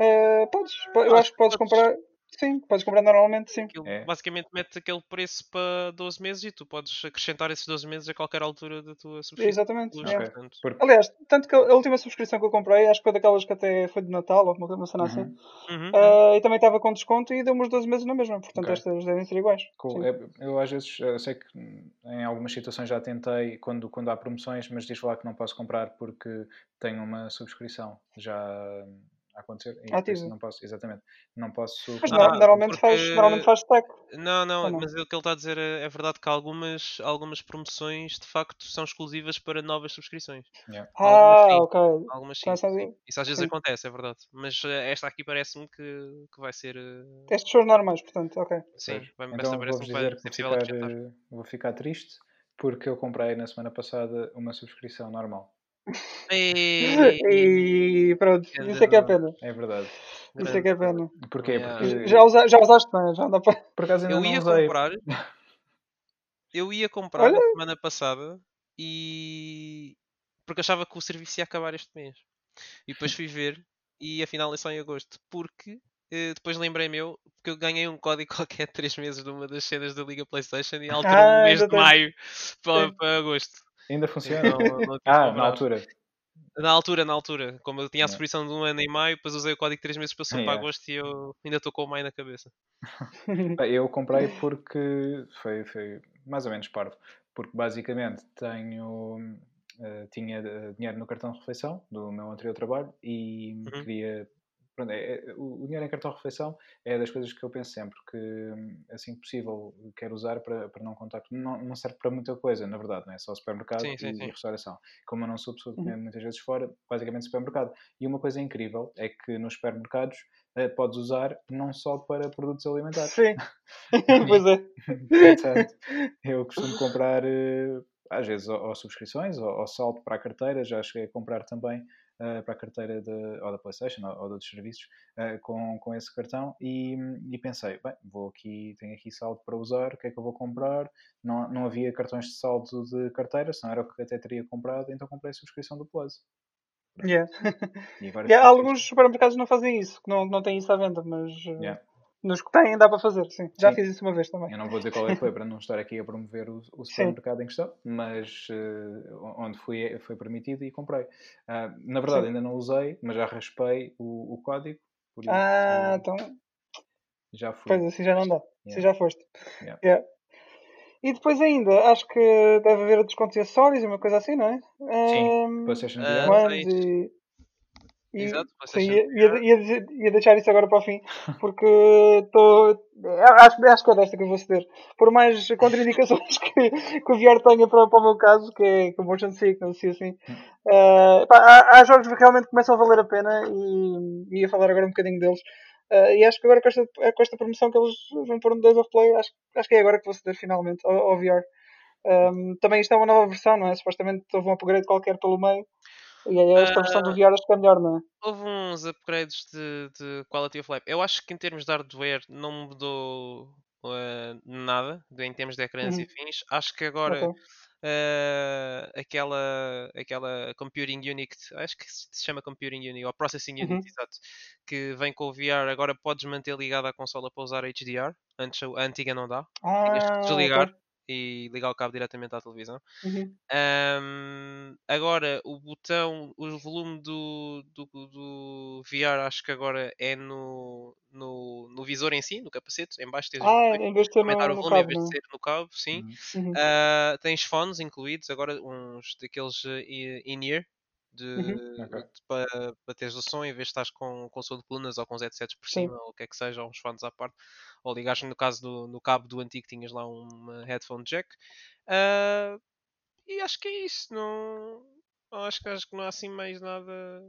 Uh, podes, eu acho que podes comprar. Sim, podes comprar normalmente, sim. Aquilo, é. Basicamente mete aquele preço para 12 meses e tu podes acrescentar esses 12 meses a qualquer altura da tua subscrição. Exatamente. Okay. Porque... Aliás, tanto que a última subscrição que eu comprei, acho que foi daquelas que até foi de Natal ou alguma coisa assim. Uhum. Uh, e também estava com desconto e deu-me os 12 meses na mesma. Portanto, okay. estas devem ser iguais. Cool. É, eu às vezes eu sei que em algumas situações já tentei quando, quando há promoções, mas diz lá que não posso comprar porque tenho uma subscrição já a acontecer. E Ativo. Não posso, exatamente. Não posso. Mas ah, normalmente, porque... faz, normalmente faz stack. Não, não, não, mas o que ele está a dizer é, é, verdade que algumas, algumas promoções de facto são exclusivas para novas subscrições. Yeah. Ah, algumas, ok. Algumas sim. Assim, Isso às vezes sim. acontece, é verdade. Mas eh, esta aqui parece-me que, que vai ser. Uh... Estes são normais, portanto, ok. Sim, vai, então, vou dizer que vou ficar, eh, vou ficar triste porque eu comprei na semana passada uma subscrição normal. E, pronto, isso é que é a pena. É verdade. Isso é que é a pena. Porquê? Porque... Já, usa, já usaste, não é? Já dá para... Por acaso ainda eu ia usei. comprar. Eu ia comprar Olha... na semana passada e. Porque achava que o serviço ia acabar este mês. E depois fui ver e afinal é só em agosto. Porque eh, depois lembrei-me eu, porque eu ganhei um código qualquer 3 meses numa das cenas da Liga PlayStation e alterou ah, o mês de maio para, para, agosto. Ainda funciona? Não, não ah, na altura. Na altura, na altura. Como eu tinha a subscrição de um ano e maio, depois usei o código 3 meses passou yeah. para agosto e eu ainda estou com o maio na cabeça. eu comprei porque foi, foi mais ou menos parvo. Porque basicamente tenho. Uh, tinha eh, dinheiro no cartão de refeição do meu anterior trabalho e uhum. queria Pronto, é, é, o, dinheiro em cartão de refeição é das coisas que eu penso sempre que, assim que possível, quero usar para, para não contar. Não, não serve para muita coisa, na verdade, não é só supermercado sim, sim, e, sim. restauração. Como eu não sou pessoa uhum. muitas vezes fora, basicamente supermercado. E uma coisa incrível é que nos supermercados eh, podes usar não só para produtos alimentares. Sim, pois é. Portanto, eu costumo comprar. Eh, às vezes ou, ou subscrições ou, ou salto para a carteira, já cheguei a comprar também uh, para a carteira de, ou da PlayStation ou, ou de outros serviços uh, com, com esse cartão e, e, pensei, bem, vou aqui, tenho aqui saldo para usar, o que é que eu vou comprar? Não, não havia cartões de saldo de carteira, senão era o que até teria comprado, então comprei a subscrição do Plus. Yeah. E yeah, alguns supermercados não fazem isso, não, não têm isso à venda, mas uh, yeah. Nos que têm dá para fazer, sim. Já sim. fiz isso uma vez também. Eu não vou dizer qual é que foi para não estar aqui a promover o, o supermercado sim. em questão, mas uh, onde fui, foi permitido e comprei. Uh, na verdade, sim. ainda não usei, mas já raspei o, o código. Isso, ah, então. Já fui. Pois assim já não dá. Yeah. Assim já foste. Yeah. Yeah. E depois ainda, acho que deve haver descontos e acessórios, uma coisa assim, não é? Sim, um, PlayStation VR. E, e, Exato, sim, ia, ia, ia, deixar isso agora para o fim, porque estou. Acho, acho que é desta que eu vou ceder. Por mais contraindicações que, que o VR tenha para, para o meu caso, que é, que é motion sickness e assim, uh, pá, há, há, jogos que realmente começam a valer a pena e ia falar agora um bocadinho deles. Uh, e acho que agora com esta, com esta promoção que eles vão pôr no Days of Play, acho, acho que é agora que vou ceder finalmente ao, ao VR. Um, também isto é uma nova versão, não é? Supostamente houve um upgrade qualquer pelo meio. E aí esta versão do VR acho que é melhor, não é? Houve uns upgrades de, de quality of life. Eu acho que em termos de hardware não mudou uh, nada em termos de ecrãs uhum. e fins. Acho que agora okay. uh, aquela, aquela Computing Unit, acho que se chama Computing Unit ou Processing Unit, uhum. exato, que vem com o VR, agora podes manter ligada à consola para usar HDR. Antes a antiga não dá. Ah, Tinhas desligar. Okay e ligar o cabo diretamente à televisão. Uhum. Um, agora, o botão, o volume do, do, do, VR, acho que agora é no, no, no visor em si, no capacete. Em baixo tens ah, em vez de ter aumentar no, o volume, cabo, em vez de ser no cabo, sim. Uhum. Uh, tens fones incluídos, agora uns daqueles uh, in-ear. De, uhum. okay. para, para teres o som em vez de estás com, com som de colunas ou com os headsets por cima Sim. ou o que é que seja, ou uns fones à parte ou ligares no caso do no cabo do antigo tinhas lá um headphone jack. Uh, e acho que é isso. Não, acho, que, acho que não há assim mais nada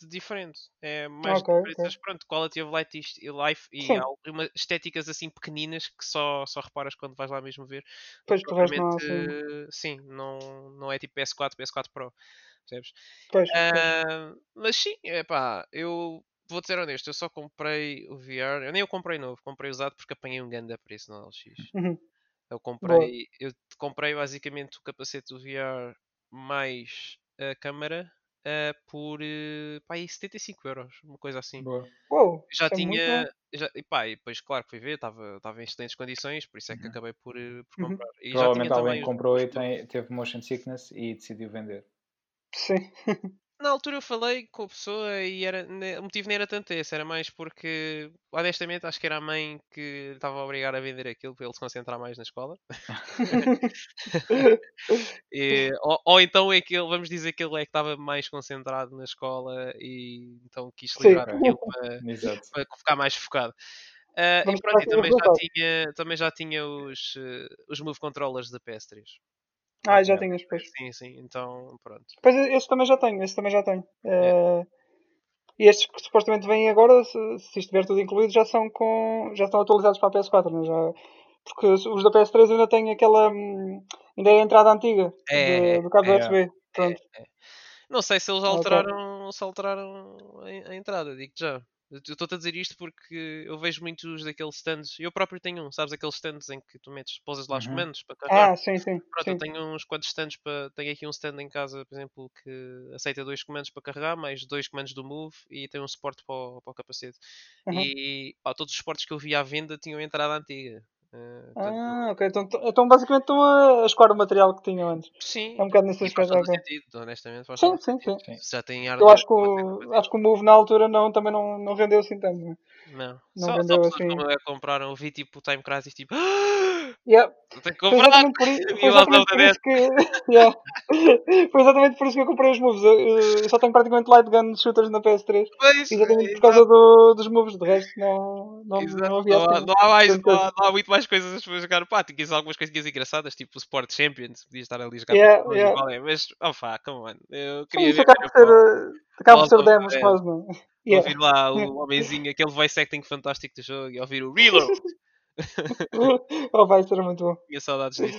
de diferente. É mais okay, diferenças, okay. pronto, quality of life e, life e algumas estéticas assim pequeninas que só, só reparas quando vais lá mesmo ver. Pois, não, assim. sim, não, não é tipo PS4, PS4 Pro. Percebes? Pois, uh, mas sim, é pá, eu vou ser honesto, eu só comprei o VR. Eu nem o comprei novo, comprei usado porque apanhei um grande preço no LX. Uhum. Eu comprei, eu comprei basicamente o capacete do VR mais a câmara uh, por uh, pá, 75 euros, uma coisa assim. Uou, já é tinha. Já, e pá, e depois, claro, fui ver, estava em excelentes condições, por isso é que uhum. acabei por, uh, por uhum. comprar. E Provavelmente alguém comprou e tem, teve motion sickness e decidiu vender. Sim. Na altura eu falei com a pessoa e era, o motivo nem era tanto esse, era mais porque, honestamente, acho que era a mãe que estava a obrigar a vender aquilo para ele se concentrar mais na escola. e, ou, ou, então é que ele, vamos dizer que ele é que estava mais concentrado na escola e então quis livrar aquilo para, para, ficar mais focado. Uh, e pronto, e também já tinha, também já tinha os, uh, os Move Controllers da PS3. Ah, já tenho depois. Sim, sim, então pronto. Pois esse também já tenho, esse também já tenho. É. Uh, e estes que supostamente vêm agora, se, se estiver tudo incluído, já são com. já estão atualizados para a PS4, né? já, porque os da PS3 ainda têm aquela. Hum, ainda é a entrada antiga é, de, do cabo é, USB. É, Pronto. É, Não sei se eles alteraram, okay. se alteraram a, a entrada, digo já. Estou-te a dizer isto porque eu vejo muitos daqueles stands. Eu próprio tenho um, sabes? Aqueles stands em que tu metes, posas lá os Uhum. comandos para carregar. Ah, sim, sim. Pronto, sim. eu tenho uns quantos stands para. Tenho aqui um stand em casa, por exemplo, que aceita dois comandos para carregar, mais dois comandos do Move e tem um suporte para o, para o capacete. Uhum. E pá, todos os suportes que eu vi à venda tinham entrada antiga. Portanto, Ah, ok. Então, então basicamente estão a, a escoar o material que tinham antes. sim, É um bocado nesse aspecto. todo ok. sentido, honestamente. Faz Sim, sim, sim. Sim. Já tem Eu hardware, acho que, o, acho que o Move na altura não, também não, não rendeu assim tanto. né? Não. Não Só, só vendeu pessoas assim. como eu é compraram. Eu vi tipo o Time Crisis tipo. "Ah, Yeah. Eu tenho que Foi comprar! exatamente por, i- E foi exatamente por isso que. yeah. Foi exatamente por isso que eu comprei os moves. Eu, só tenho praticamente light gun shooters na PS3. Pois, Exatamente é, por causa do, dos moves. De resto, não, não, exato. não havia Não há, assim. não há mais, não há, não há muito mais coisas para jogar. Pá, tinhas algumas coisinhas engraçadas, tipo o Sport Champions, podias estar ali a jogar Yeah, yeah. é? Mas, oh pá, come on. Eu Sim, queria isso ver acaba por ser, eh, acaba por ser demos quase, não é? Yeah. Ouvir lá o homenzinho, aquele voice acting fantástico do jogo e ouvir o Reload. oh, vai ser muito bom. Tinha saudades disso.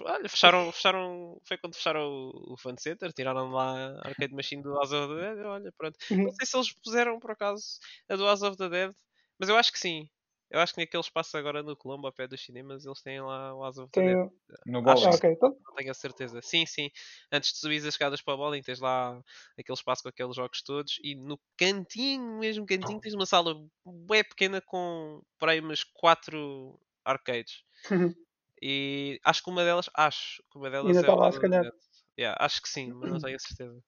Olha, fecharam, fecharam, foi quando fecharam o, o Fun Center, tiraram lá a arcade machine do House of the Dead. Olha, pronto. Não Uhum. sei se eles puseram por acaso a do House of the Dead, mas eu acho que sim. Eu acho que naquele espaço agora no Colombo, ao pé dos cinemas, eles têm lá o the Dead. Tenho... No bowling. Ah, que ok. Então, não tenho a certeza. Sim, sim. Antes de subir as escadas para o bowling, tens lá aquele espaço com aqueles jogos todos. E no cantinho, mesmo cantinho, tens uma sala bem pequena com por aí umas 4 arcades. E acho que uma delas, acho que uma delas ainda é está o lá, se calhar. Yeah, acho que sim, mas não tenho a certeza.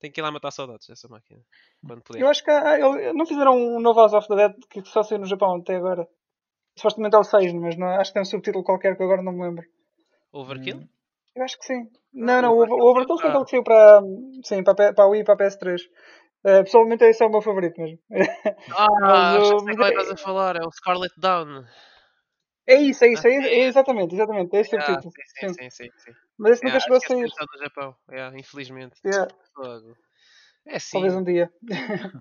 Tenho que ir lá matar saudades dessa máquina. Quando puder. Eu acho que há- ele- não fizeram um novo House of the Dead que só saiu no Japão até agora. Supostamente é o 6, mas não, acho que tem um subtítulo qualquer que agora não me lembro. Overkill? Hum, Eu acho que sim. Ah, Não, não, o o Overkill foi aquele que saiu para, sim, para, para a Wii e para a PS3. Eh, pessoalmente esse é o meu favorito mesmo. Ah, Mas já o- sei qual é que é- estás a falar. É o Scarlet Down. É isso, é isso, é, é exatamente, exatamente, é esse Yeah, subtítulo. sim, sim, sim, sim, sim. Mas esse nunca Yeah, chegou a acho que esse sair. estado no Japão. Yeah, infelizmente. Yeah. É talvez sim. um dia.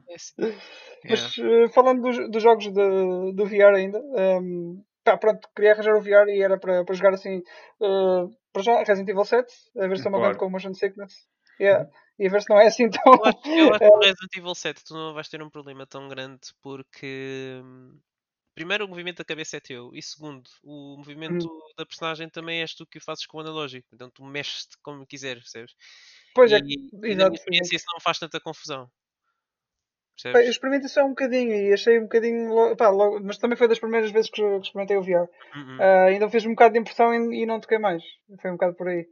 É sim. Mas eh, falando dos, dos jogos de, do VR ainda, ehm, pá, pronto, queria arranjar o VR e era para, para jogar assim, eh, para já Resident Evil 7, a ver se eu me aguento Claro. com o Motion Sickness. Yeah. E a ver se não é assim tão. Eu acho, eu acho que no Resident Evil 7 tu não vais ter um problema tão grande porque hum, primeiro o movimento da cabeça é teu e segundo o movimento da personagem também és tu que o fazes com o analógico então tu mexes-te como quiseres percebes? Pois é, e, e na minha experiência isso não faz tanta confusão Pá, Eu percebes? experimentei só um bocadinho e achei um bocadinho. Pá, logo- mas também foi das primeiras vezes que experimentei o VR. Uhum. Ah, ainda fez um bocado de impressão e, e não toquei mais. Foi um bocado por aí.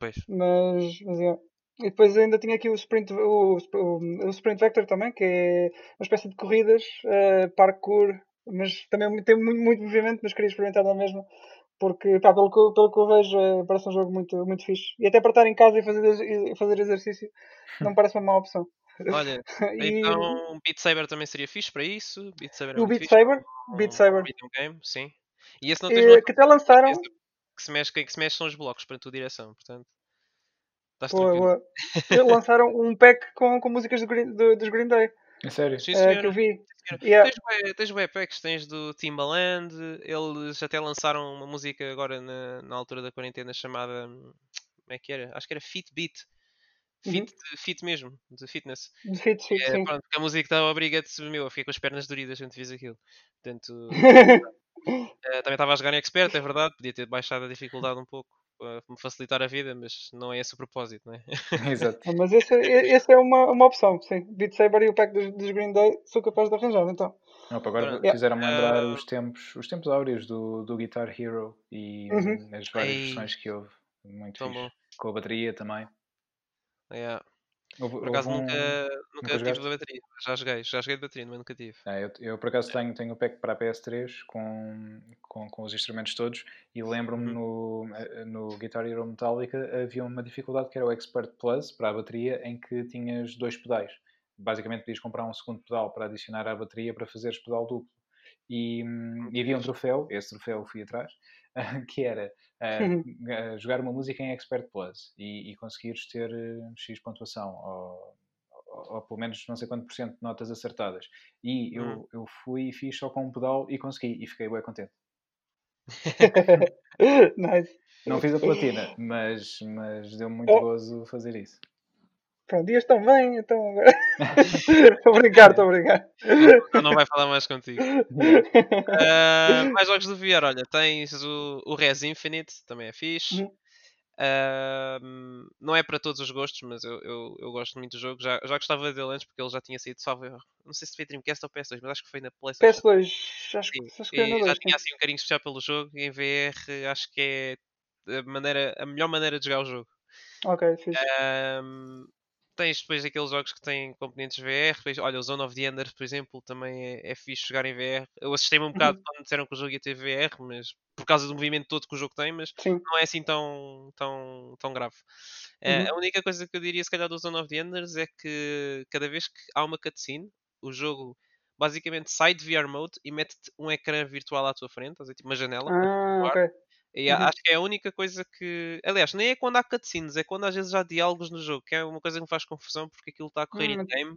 Pois. Mas, mas é. E depois ainda tinha aqui o Sprint, o, o, o Sprint Vector também, que é uma espécie de corridas, eh, parkour, mas também tem muito, muito movimento, mas queria experimentar na mesma. Porque, pá, pelo que, eu- pelo que eu vejo, eh, parece um jogo muito, muito fixe. E até para estar em casa e fazer, e fazer exercício, não me parece uma má opção. Olha, E então Beat Saber também seria fixe para isso. Beat Saber é o Beat fixe. Saber, um- Beat um Saber, rhythm game, sim. E esse não tens uma eh, que até lançaram, que se mexe, que se mexe são os blocos para a tua direção, portanto. Estás boa, boa. Lançaram um pack com, com músicas do Green, do- dos Green Day, É sério? Sim, senhora. que eu vi. Yeah. Tens, bué- tens bué packs, tens do Timbaland, eles até lançaram uma música agora na, na altura da quarentena chamada. Como é que era? Acho que era Fit Beat. Uhum. Fit, de- fit mesmo, de fitness. De fit, fit, É, sim. pronto, que a música estava obriga-te, meu, eu fiquei com as pernas doridas quando fiz aquilo. Portanto, eh, também estava a jogar em expert, é verdade, podia ter baixado a dificuldade um pouco me facilitar a vida, mas não é esse o propósito, não é? Exato. Ah, Mas esse, e- esse é uma, uma opção, sim. Beat Saber e o pack dos, dos Green Day sou capaz de arranjar, então. Opa, agora. Yeah. fizeram-me lembrar Ah. os tempos, os tempos áureos do, do Guitar Hero e Uhum. hum, as várias Ei. versões que houve. Muito Tão fixe. bom. Com a bateria também. Yeah. Houve, Por acaso houve um- nunca, nunca tive da bateria, já joguei, já joguei de bateria, mas nunca tive. É, eu, eu, por acaso tenho, tenho o pack para a PS3 com, com, com os instrumentos todos e lembro-me Uhum. no, eh, no Guitar Hero Metallica havia uma dificuldade que era o Expert Plus para a bateria em que tinhas dois pedais. Basicamente podias comprar um segundo pedal para adicionar à bateria para fazeres pedal duplo. E, hum, e havia um troféu, esse troféu eu fui atrás, que era eh, jogar uma música em Expert Plus e, e conseguires ter eh, X pontuação ou, ou, ou pelo menos não sei quanto por cento de notas acertadas. E eu, Hum. eu fui e fiz só com um pedal e consegui e fiquei bem contente. nice. Não fiz a platina, mas, mas deu muito Oh. gozo fazer isso. Pronto, dias estão bem, então agora. estou a brincar, estou a brincar. Não, não vai falar mais contigo. Uh, mais jogos do VR, olha, tens o, o Res Infinite, também é fixe. Uhum. Uh, não é para todos os gostos, mas eu, eu, eu, gosto muito do jogo. Já, já gostava dele antes porque ele já tinha saído salvo. Não sei se foi Dreamcast ou PS2, mas acho que foi na PlayStation. PS2, acho, Sim. acho que é já tinha assim um carinho especial pelo jogo. E em VR, acho que é a, maneira, a melhor maneira de jogar o jogo. Ok, fixe. Um, tens depois aqueles jogos que têm componentes VR. Depois, olha, o Zone of the Enders, por exemplo, também é, é fixe jogar em VR. Eu assustei-me um bocado uhum. quando disseram que o jogo ia ter VR, mas por causa do movimento todo que o jogo tem, mas Sim. não é assim tão, tão, tão grave. Eh, uhum. Uh, a única coisa que eu diria, se calhar, do Zone of the Enders é que cada vez que há uma cutscene, o jogo basicamente sai de VR mode e mete-te um ecrã virtual à tua frente, tipo uma janela. Ah, ok. E uhum. acho que é a única coisa que. Aliás, nem é quando há cutscenes, é quando às vezes há diálogos no jogo, que é uma coisa que me faz confusão porque aquilo está a correr hum. in-game.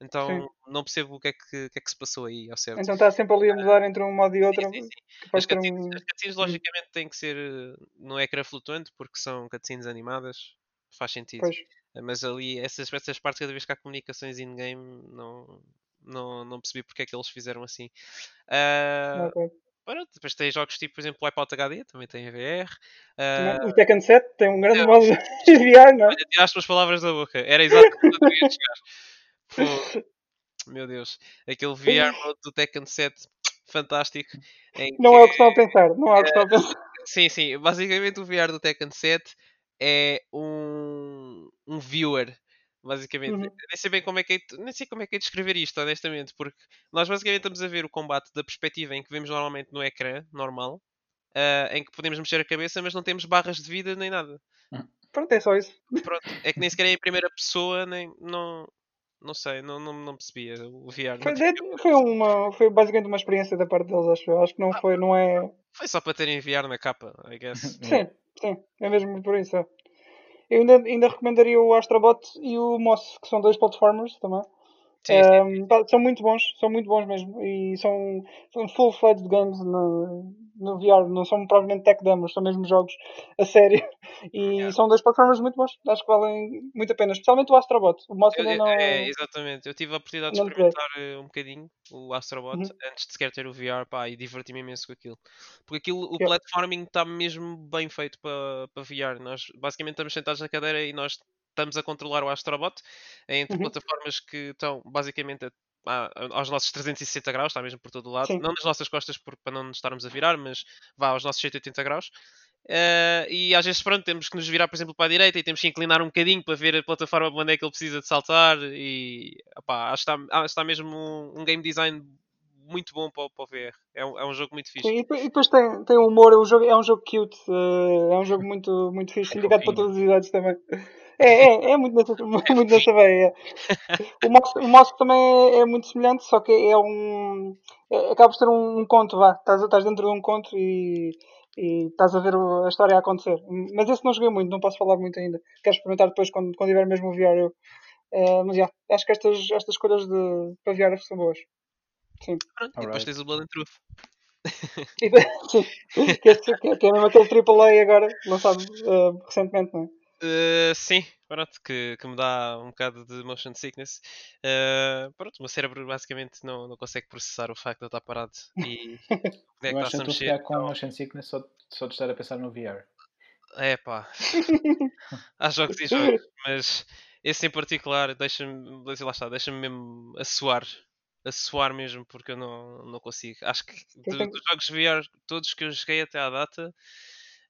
Então sim. não percebo o que, é que, que, é que se passou aí, ao certo. Então está sempre ali a mudar entre um modo e outro. Sim, sim, sim. As cutscenes, um... as cutscenes, logicamente, têm que ser no ecrã flutuante porque são cutscenes animadas. Faz sentido. Pois. Mas ali, essas, essas partes, cada vez que há comunicações in-game, não, não, não percebi porque é que eles fizeram assim. Uh, okay. Pronto, depois tem jogos tipo, por exemplo, o Wipeout HD, também tem VR. Uh... O Tekken 7 tem um grande é, modo de VR, não é? Tiraste as palavras da boca. Era exatamente o que eu ia chegar. Meu Deus, aquele VR mode do Tekken 7 fantástico. não que... é o que estão a pensar, não é o que estão a pensar. Sim, sim, basicamente o VR do Tekken 7 é um, um viewer basicamente. Uhum. Nem sei bem como é que é, nem sei como é que é descrever isto, honestamente, porque nós basicamente estamos a ver o combate da perspectiva em que vemos normalmente no ecrã normal, uh, em que podemos mexer a cabeça, mas não temos barras de vida nem nada. Hum. Pronto, é só isso. Pronto, é que nem sequer é em primeira pessoa, nem não, não sei, não, não, não percebia o VR. Foi, de, foi, uma, foi basicamente uma experiência da parte deles, acho Acho que não ah, foi, não é. Foi só para terem VR na capa, I guess. sim, sim, é mesmo por isso. Eu ainda, ainda recomendaria o Astrobot e o Moss, que são dois platformers também. Sim, sim. Um, são muito bons, são muito bons mesmo. E são, são full-fledged games no, no VR, não são provavelmente tech demos, são mesmo jogos a sério. E yeah. são dois platformers muito bons, acho que valem muito a pena, especialmente o Astrobot. O Moss eu, não. É, exatamente, eu tive a oportunidade de experimentar eh, um bocadinho o Astrobot uhum. antes de sequer ter o VR pá, e diverti-me imenso com aquilo. Porque aquilo, o yeah. platforming está mesmo bem feito para, para VR. Nós basicamente estamos sentados na cadeira e nós estamos a controlar o Astrobot entre uhum. plataformas que estão basicamente a, aos nossos 360 graus, está mesmo por todo o lado. Sim. Não nas nossas costas por, para não nos estarmos a virar, mas vá aos nossos 180 graus. Uh, e às vezes, pronto, temos que nos virar, por exemplo, para a direita e temos que inclinar um bocadinho para ver a plataforma onde é que ele precisa de saltar. E opá, acho, que está, está mesmo um, um game design muito bom para, para o VR. É um, é um jogo muito fixe. Sim, e depois tem, tem humor, o jogo, é um jogo cute, uh, é um jogo muito, muito fixe, é indicado para todas as idades também. É, é, é muito nessa, muito nessa veia. O Mosk também é, é, muito semelhante, só que é um. É, acaba por ser um, um conto, vá. Estás, estás dentro de um conto e, e estás a ver a história a acontecer. Mas esse não joguei muito, não posso falar muito ainda. Quero experimentar depois quando, quando tiver mesmo o VR. Eu. Uh, mas já, acho que estas, estas escolhas de, para VR são boas. Sim. Pronto, e depois tens o Blood and Truth. e, sim, que, é, que é mesmo aquele AAA agora, lançado uh, recentemente, não é? Uh, sim, pronto, que, que me dá um bocado de motion sickness. Uh, pronto, o meu cérebro basicamente não, não consegue processar o facto de eu estar parado e é que está a mexer. ficar com então... motion sickness só, só de estar a pensar no VR. É pá, há jogos e jogos, mas esse em particular deixa-me, lá está, deixa-me mesmo a suar, a suar mesmo porque eu não, não consigo. Acho que dos jogos VR, todos que eu joguei até à data,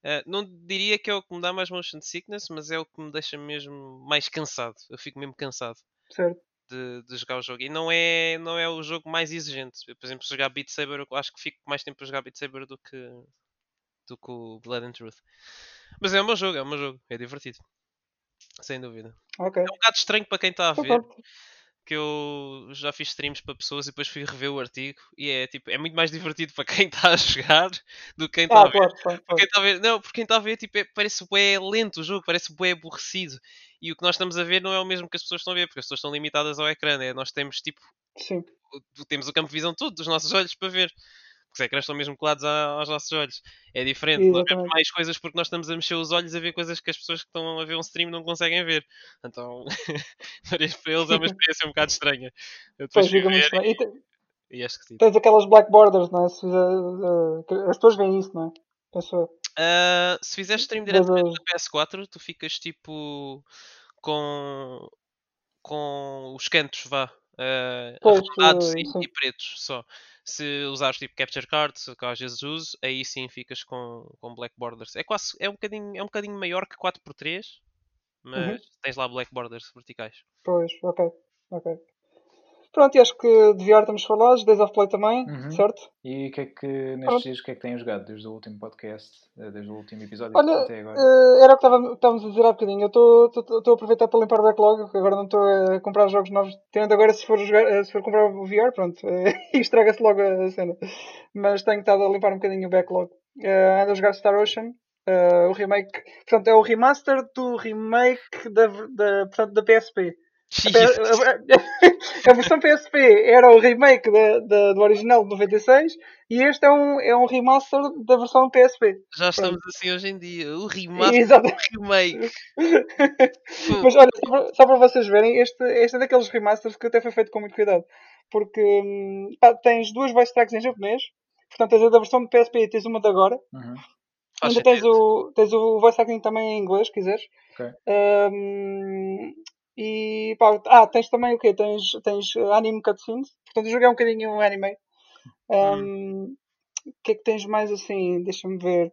Uh, não diria que é o que me dá mais motion sickness, mas é o que me deixa mesmo mais cansado. Eu fico mesmo cansado de, de, jogar o jogo. E não é, não é o jogo mais exigente. Eu, por exemplo, jogar Beat Saber, eu acho que fico mais tempo a jogar Beat Saber do que, do que o Blood and Truth. Mas é o meu jogo, é o meu jogo. É divertido. Sem dúvida. Okay. É um bocado estranho para quem está a ver que eu já fiz streams para pessoas e depois fui rever o artigo e é tipo é muito mais divertido para quem está a jogar do que quem está ah, a ver. Claro, claro, claro. Quem a ver. Não, porque quem está a ver tipo, é, parece bué lento o jogo, parece bué aborrecido. E o que nós estamos a ver não é o mesmo que as pessoas estão a ver, porque as pessoas estão limitadas ao ecrã, né? Nós temos tipo Sim. temos o campo de visão todo dos nossos olhos para ver. Os ecrãs estão mesmo colados aos nossos olhos. É diferente, nós vemos mais coisas porque nós estamos a mexer os olhos a ver coisas que as pessoas que estão a ver um stream não conseguem ver. Então, para eles é uma experiência um bocado estranha. Eu depois fica muito estranho. E, te... e acho que sim. Tens aquelas black borders, não é? Se, uh, uh, as pessoas veem isso, não é? Penso Uh, se fizeres stream diretamente da PS4, tu ficas tipo com, com os cantos, vá, uh, arredondados e, e, pretos só. Se usares tipo Capture Card, que às vezes uso, aí sim ficas com, com Black Borders. É, quase, é, um bocadinho, é um bocadinho maior que 4x3, mas uhum. tens lá Black Borders verticais. Pois, ok, ok. Pronto, e acho que de VR estamos falados, Days of Play também, uhum. certo? E o que é que, nestes Pronto. dias, o que é que têm jogado desde o último podcast, eh, desde o último episódio Olha, até agora? Uh, era o que estávamos a dizer há bocadinho. Eu estou a aproveitar para limpar o backlog, agora não estou a comprar jogos novos. Tendo agora, se for, jogar, eh, se for comprar o VR, pronto, e estraga-se logo a cena. Mas tenho estado a limpar um bocadinho o backlog. Uh, ando a jogar Star Ocean, uh, o remake, portanto, é o remaster do remake da, da, portanto, da PSP. A, versão PSP era o remake da, da, do original de 96 e este é um, é um remaster da versão PSP. Já estamos Pronto. assim hoje em dia. O remaster Exato. o remake. Mas olha, só para, só para, vocês verem, este, este é daqueles remasters que até foi feito com muito cuidado. Porque hum, pá, tens duas voice tracks em japonês. Portanto, tens a da versão de PSP e tens uma de agora. Uhum. Ainda tens o, tens o voice acting também em inglês, se quiseres. Okay. Um, e pá, ah, tens também o quê? Tens, tens anime cutscenes. Portanto, o jogo é um bocadinho um anime. Um, hum. O que é que tens mais assim? Deixa-me ver.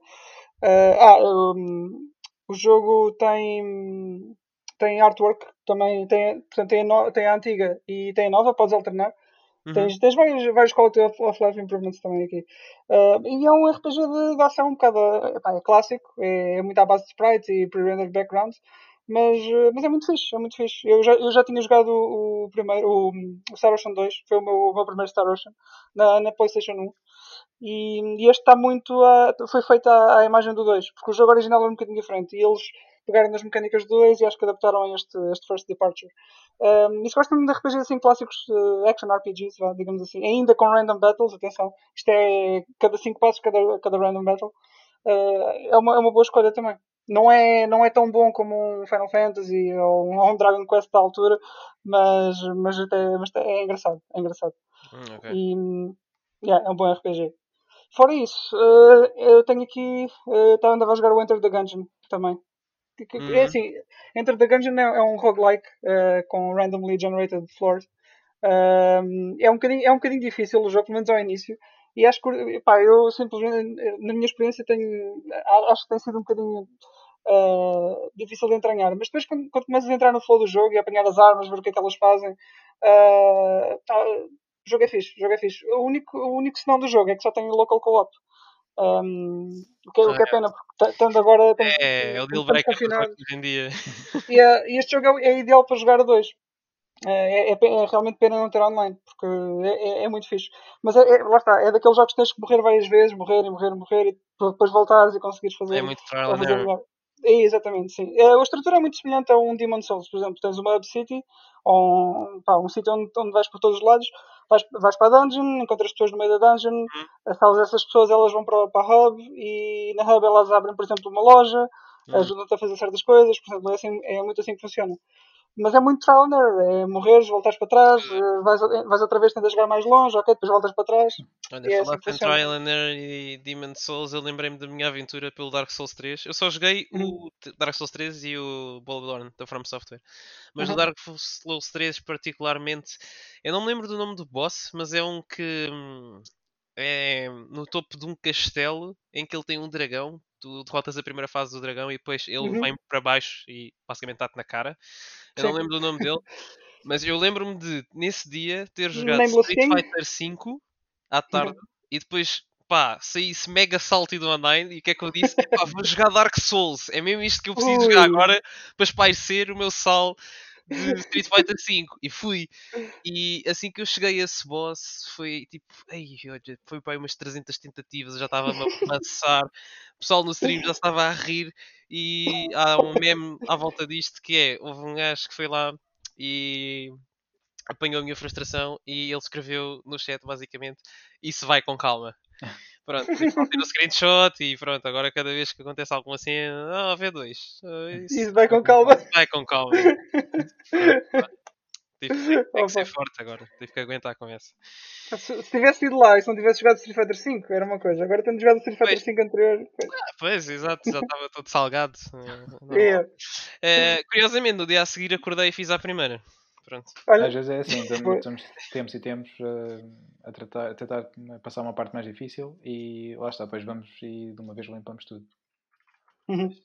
Uh, ah, um, o jogo tem, tem artwork também. Tem, portanto, tem a, no, tem a antiga e tem a nova, podes alternar. Uhum. Tens, tens vários, vários Quality of, of Life Improvements também aqui. Uh, e é um RPG de, de ação um bocado. Epá, é clássico, é, é muito à base de sprites e pre-rendered backgrounds. Mas, eh, mas é muito fixe, é muito fixe. Eu já, eu já tinha jogado o, primeiro, o, o, Star Ocean 2, foi o meu, o meu primeiro Star Ocean, na, na PlayStation 1. E, e este está muito a, foi feito à, à, imagem do 2, porque o jogo original é um bocadinho diferente. E eles pegaram nas mecânicas do 2 e acho que adaptaram a este, este First Departure. Um, e se gostam de RPGs assim clássicos, uh, action RPGs, digamos assim, ainda com random battles, atenção, isto é cada 5 passos cada, cada random battle, uh, é, uma, é uma boa escolha também não é, não é tão bom como um Final Fantasy ou um, Dragon Quest da altura, mas, mas, até, mas é engraçado. É engraçado. Hum, okay. E yeah, é um bom RPG. Fora isso, uh, eu tenho aqui. Uh, andava a jogar o Enter the Gungeon também. Uhum. É assim, Enter the Gungeon é, é um roguelike uh, com randomly generated floors. Uh, é, um bocadinho, é um bocadinho difícil o jogo, pelo menos ao início. E acho que, pá, eu simplesmente, na minha experiência, tenho, acho que tem sido um bocadinho uh, difícil de entranhar. Mas depois, quando, quando, começas a entrar no flow do jogo e a apanhar as armas, ver o que é que elas fazem, uh, tá, o jogo é fixe. O jogo é fixe. O único, o único senão do jogo é que só tem local co-op. Um, o, que, é, o que é pena, porque tanto agora. é, é o deal breaker hoje em dia. E, uh, e este jogo é, é, ideal para jogar a dois. É, é, é, realmente pena não ter online, porque é, é, é muito fixe. Mas é, é, lá está, é daqueles jogos que tens que morrer várias vezes, morrer e morrer e morrer, e depois voltares e conseguires fazer. É muito trial and é, exatamente, sim. É, a estrutura é muito semelhante a um Demon Souls, por exemplo. Tens uma Hub City, ou pá, um sítio onde, onde vais por todos os lados, vais, vais para a dungeon, encontras pessoas no meio da dungeon, uhum. salas essas pessoas elas vão para, para a Hub e na Hub elas abrem, por exemplo, uma loja, uhum. ajudam-te a fazer certas coisas, por exemplo, é, assim, é muito assim que funciona. Mas é muito trial and error. É morreres, voltares para trás, eh, vais, vais outra vez tentar jogar mais longe, ok, depois voltas para trás. Olha, é falar assim trial and error e Demon Souls, eu lembrei-me da minha aventura pelo Dark Souls 3. Eu só joguei uhum. o Dark Souls 3 e o Bloodborne da From Software. Mas uhum. o Dark Souls 3 particularmente, eu não me lembro do nome do boss, mas é um que hum, é no topo de um castelo em que ele tem um dragão. Tu derrotas a primeira fase do dragão e depois ele uhum. vem para baixo e basicamente dá-te na cara. Eu não lembro do nome dele, mas eu lembro-me de, nesse dia, ter jogado Street Fighter V à tarde uhum. e depois, pá, saísse mega salty do online e o que é que eu disse? Pá, vou jogar Dark Souls. É mesmo isto que eu preciso Ui. jogar agora para espairecer o meu sal de Street Fighter V e fui. E assim que eu cheguei a esse boss, foi tipo, ei, foi para aí umas 300 tentativas, eu já estava a passar, o pessoal no stream já estava a rir. E há um meme à volta disto que é: houve um gajo que foi lá e apanhou a minha frustração e ele escreveu no chat basicamente: Isso vai com calma. Pronto, no screenshot e pronto, agora cada vez que acontece algo assim, ah, V2. Isso, isso vai com calma. Vai com calma. Tive, tive que ser forte agora, tive que aguentar com essa. Se, se tivesse ido lá e se não tivesse jogado Street Fighter 5, era uma coisa. Agora tendo jogado Street Fighter pois. 5 anterior. Pois, ah, pois exato, já estava todo salgado. É. É, curiosamente, no dia a seguir acordei e fiz a primeira. Pronto. Olha, Às vezes é assim, temos, temos e temos uh, a, tratar, a tentar passar uma parte mais difícil e lá está, depois vamos e de uma vez limpamos tudo. Uhum.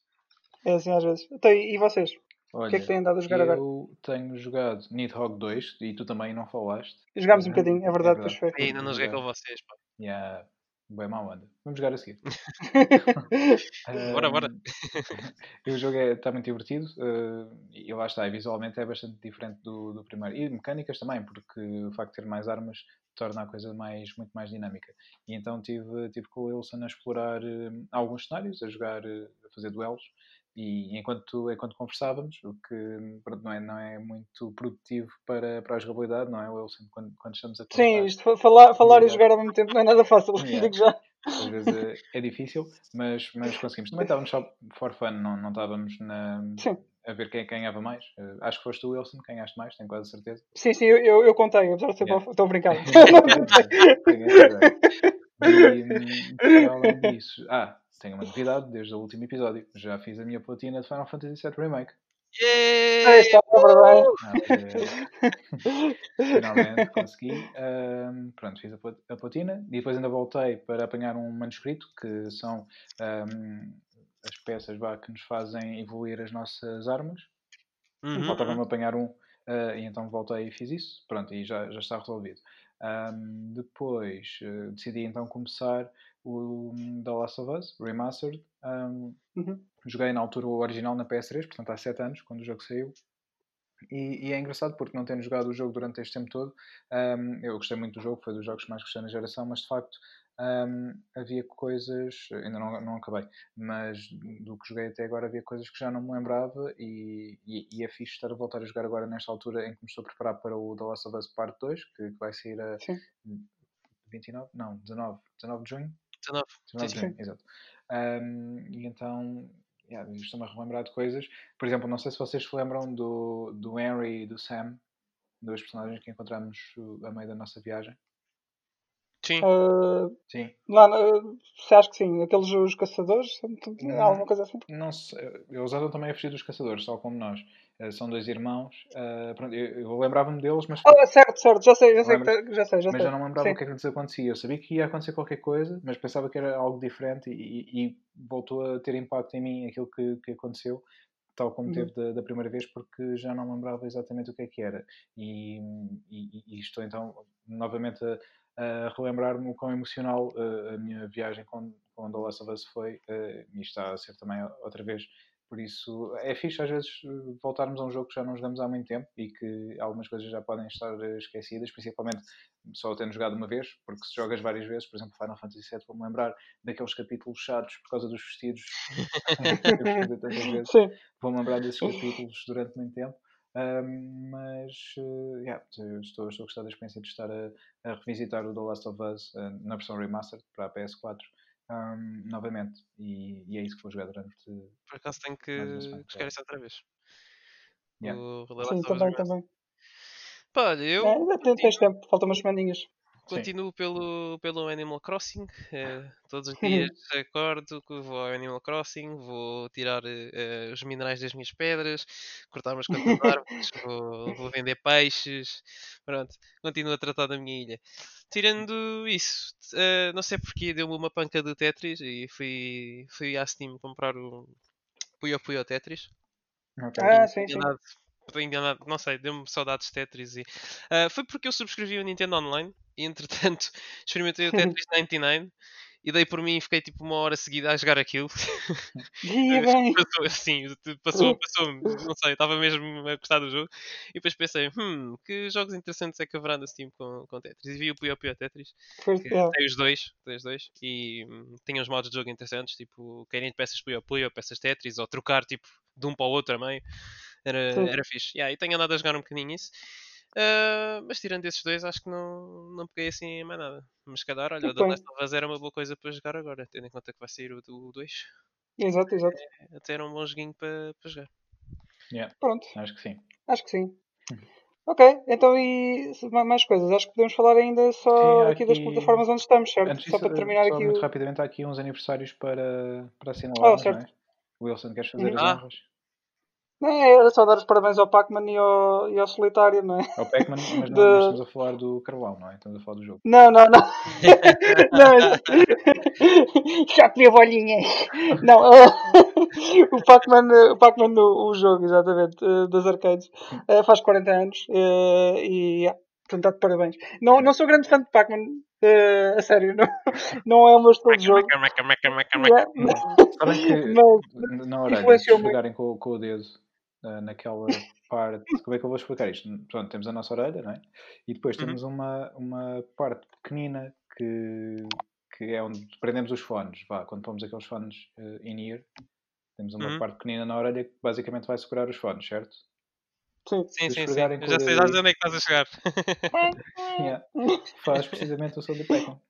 É assim às vezes. Então, e vocês? Olha, o que é que têm andado a jogar eu agora? Eu tenho jogado Nidhogg 2 e tu também não falaste. Jogámos um bocadinho, é verdade, é verdade. pois foi. E ainda não joguei com vocês, pá. Yeah. Bem mal anda. Vamos jogar a seguir. bora, bora. o jogo está é, muito divertido uh, e lá está, visualmente é bastante diferente do, do primeiro. E mecânicas também, porque o facto de ter mais armas torna a coisa mais, muito mais dinâmica. E então tive, tive com o Wilson a explorar uh, alguns cenários, a jogar, uh, a fazer duelos e enquanto, enquanto conversávamos, o que pronto, não, é, não é muito produtivo para, para a jogabilidade, não é, Wilson? Quando, quando estamos a Sim, isto, falar, falar e jogar ao mesmo tempo não é nada fácil, yeah. digo já. Às vezes é, é, difícil, mas, mas conseguimos. Também estávamos só for fun, não, não estávamos na, a ver quem ganhava mais. Uh, acho que foste tu, Wilson, quem ganhaste mais, tenho quase certeza. Sim, sim, eu, eu, eu contei, apesar de ser yeah. estou a brincar. e, para além disso, ah, tenho uma novidade desde o último episódio. Já fiz a minha platina de Final Fantasy VII Remake. Yeah! Está bem. Finalmente consegui. Um, pronto, fiz a platina e depois ainda voltei para apanhar um manuscrito que são um, as peças bah, que nos fazem evoluir as nossas armas. Uhum. Faltava-me uhum. apanhar um uh, e então voltei e fiz isso. Pronto, e já, já está resolvido. Um, depois uh, decidi então começar o The Last of Us Remastered. Um, uhum. Joguei na altura o original na PS3, portanto há 7 anos, quando o jogo saiu. E, e, é engraçado porque não tendo jogado o jogo durante este tempo todo, um, eu gostei muito do jogo, foi dos jogos que mais gostei na geração, mas de facto um, havia coisas, ainda não, não acabei, mas do que joguei até agora havia coisas que já não me lembrava e, e, e é fixe estar a voltar a jogar agora nesta altura em que me estou a preparar para o The Last of Us Part 2, que, que vai sair a Sim. 29? Não, 19, 19 de junho. 19, 19 de junho, exato. Um, e então yeah, estou-me a relembrar de coisas. Por exemplo, não sei se vocês se lembram do, do Henry e do Sam, dois personagens que encontramos a meio da nossa viagem. Sim. Uh, sim. Lá, você acha que sim? Aqueles os caçadores? Não, alguma coisa assim? Não sei. Eles andam também a fugir dos caçadores, tal como nós. Uh, são dois irmãos. Uh, pronto, eu, eu lembrava-me deles, mas. Oh, certo, certo, já sei, já sei, já sei. Já mas sei. já não lembrava sim. o que é que lhes acontecia. Eu sabia que ia acontecer qualquer coisa, mas pensava que era algo diferente e, e voltou a ter impacto em mim aquilo que, que aconteceu tal como uhum. teve da, da, primeira vez, porque já não lembrava exatamente o que é que era. E, e, e estou então novamente a, a relembrar-me o quão emocional uh, a minha viagem com, com The Last of Us foi uh, e está a ser também outra vez. Por isso é fixe às vezes voltarmos a um jogo que já não jogamos há muito tempo e que algumas coisas já podem estar esquecidas, principalmente só tendo jogado uma vez, porque se jogas várias vezes, por exemplo, Final Fantasy VII, vou-me lembrar daqueles capítulos chatos por causa dos vestidos. vou-me lembrar desses capítulos durante muito tempo. Um, mas uh, yeah, estou, estou a gostar da experiência de estar a, a revisitar o The Last of Us uh, na versão remastered para a PS4 um, novamente. E, e, é isso que vou jogar durante. Por acaso tenho que jogar isso outra vez. Yeah. O The Last Sim, também, também. Pá, olha, eu. É, tens tempo, faltam umas semaninhas. Continuo pelo, pelo Animal Crossing. Eh, todos os dias acordo que vou ao Animal Crossing, vou tirar eh, os minerais das minhas pedras, cortar umas quantas árvores, vou, vou vender peixes. Pronto, continuo a tratar da minha ilha. Tirando isso, eh, não sei porque deu-me uma panca de Tetris e fui, fui à Steam comprar o Puyo Puyo Tetris. Okay. Ah, sim, sim enganado, não sei, deu-me saudades de Tetris. E, uh, foi porque eu subscrevi o Nintendo Online e entretanto experimentei o Tetris 99 e dei por mim e fiquei tipo uma hora seguida a jogar aquilo. passou, assim, passou, passou, não sei, estava mesmo a gostar do jogo. E depois pensei, hum, que jogos interessantes é que haverá no Steam com, com Tetris? E vi o Puyo Puyo Tetris, que é. tem os dois, tem os dois, e hum, tinha uns modos de jogo interessantes, tipo, querem peças Puyo Puyo, peças Tetris, ou trocar tipo de um para o outro também. Era, era fixe. Yeah, e tenho andado a jogar um bocadinho isso. Uh, mas tirando esses dois, acho que não, não peguei assim mais nada. Mas se calhar, olha, o The Last of Us era uma boa coisa para jogar agora, tendo em conta que vai sair o 2. Exato, exato. É, até era um bom joguinho para, para jogar. Yeah, Pronto. Acho que sim. Acho que sim. Hum. Ok, então e mais coisas? Acho que podemos falar ainda só sim, aqui, aqui, das plataformas onde estamos, certo? Antes só para terminar só aqui. Muito o... rapidamente, há aqui uns aniversários para, para assinalar, oh, certo. não é? Wilson, queres fazer uhum. as ah. honras? Não, é, era só dar os parabéns ao Pac-Man e ao, e ao Solitário, não é? Ao Pac-Man, mas não, de... estamos a falar do Carvalho, não é? Estamos a falar do jogo. Não, não, não. não Já comi bolinhas. Não, o Pac-Man, o, Pac o, o jogo, exatamente, uh, das arcades, uh, faz 40 anos uh, e portanto, de parabéns. Não, não sou grande fã de Pac-Man, Uh, a sério, não, não é o meu estilo de jogo. Sabem que mas, na hora de jogarem com, com o dedo naquela parte. Como é que eu vou explicar isto? Pronto, temos a nossa orelha, não é? E depois uhum. temos uma, uma parte pequenina que, que é onde prendemos os fones. Vá, quando pomos aqueles fones uh, in-ear, temos uma uhum. parte pequenina na orelha que basicamente vai segurar os fones, certo? Sim, sim, sim. sim. Já sei já onde é que estás a chegar. yeah. Faz precisamente o som do Pac-Man.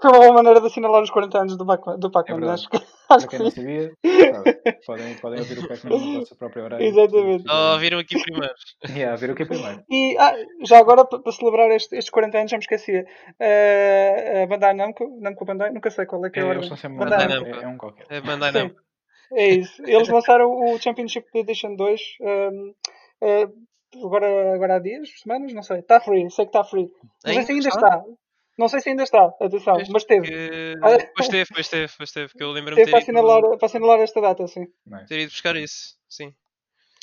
Foi uma boa maneira de assinalar os 40 anos do Pac-Man. É acho que, Para quem não sabia, sabe, podem, podem ouvir o Pac-Man na vossa própria hora. Exatamente. Oh, viram aqui primeiro. yeah, viram aqui primeiro. E ah, já agora, para celebrar este, estes 40 anos, já me esquecia. Uh, a Bandai Namco, Namco Bandai, nunca sei qual é que é a é, ordem. Bandai Namco. É, é um qualquer. É Bandai Namco. É isso. Eles lançaram o Championship Edition 2 um, uh, agora, agora há dias, semanas, não sei. Está free, sei que está free. Sei se ainda está. Não sei se ainda está, atenção, pois mas teve. Que... Pois teve, pois teve, pois teve, que eu lembro-me de ter para assinalar, para assinalar esta data, sim. Nice. Ter ido buscar isso, sim.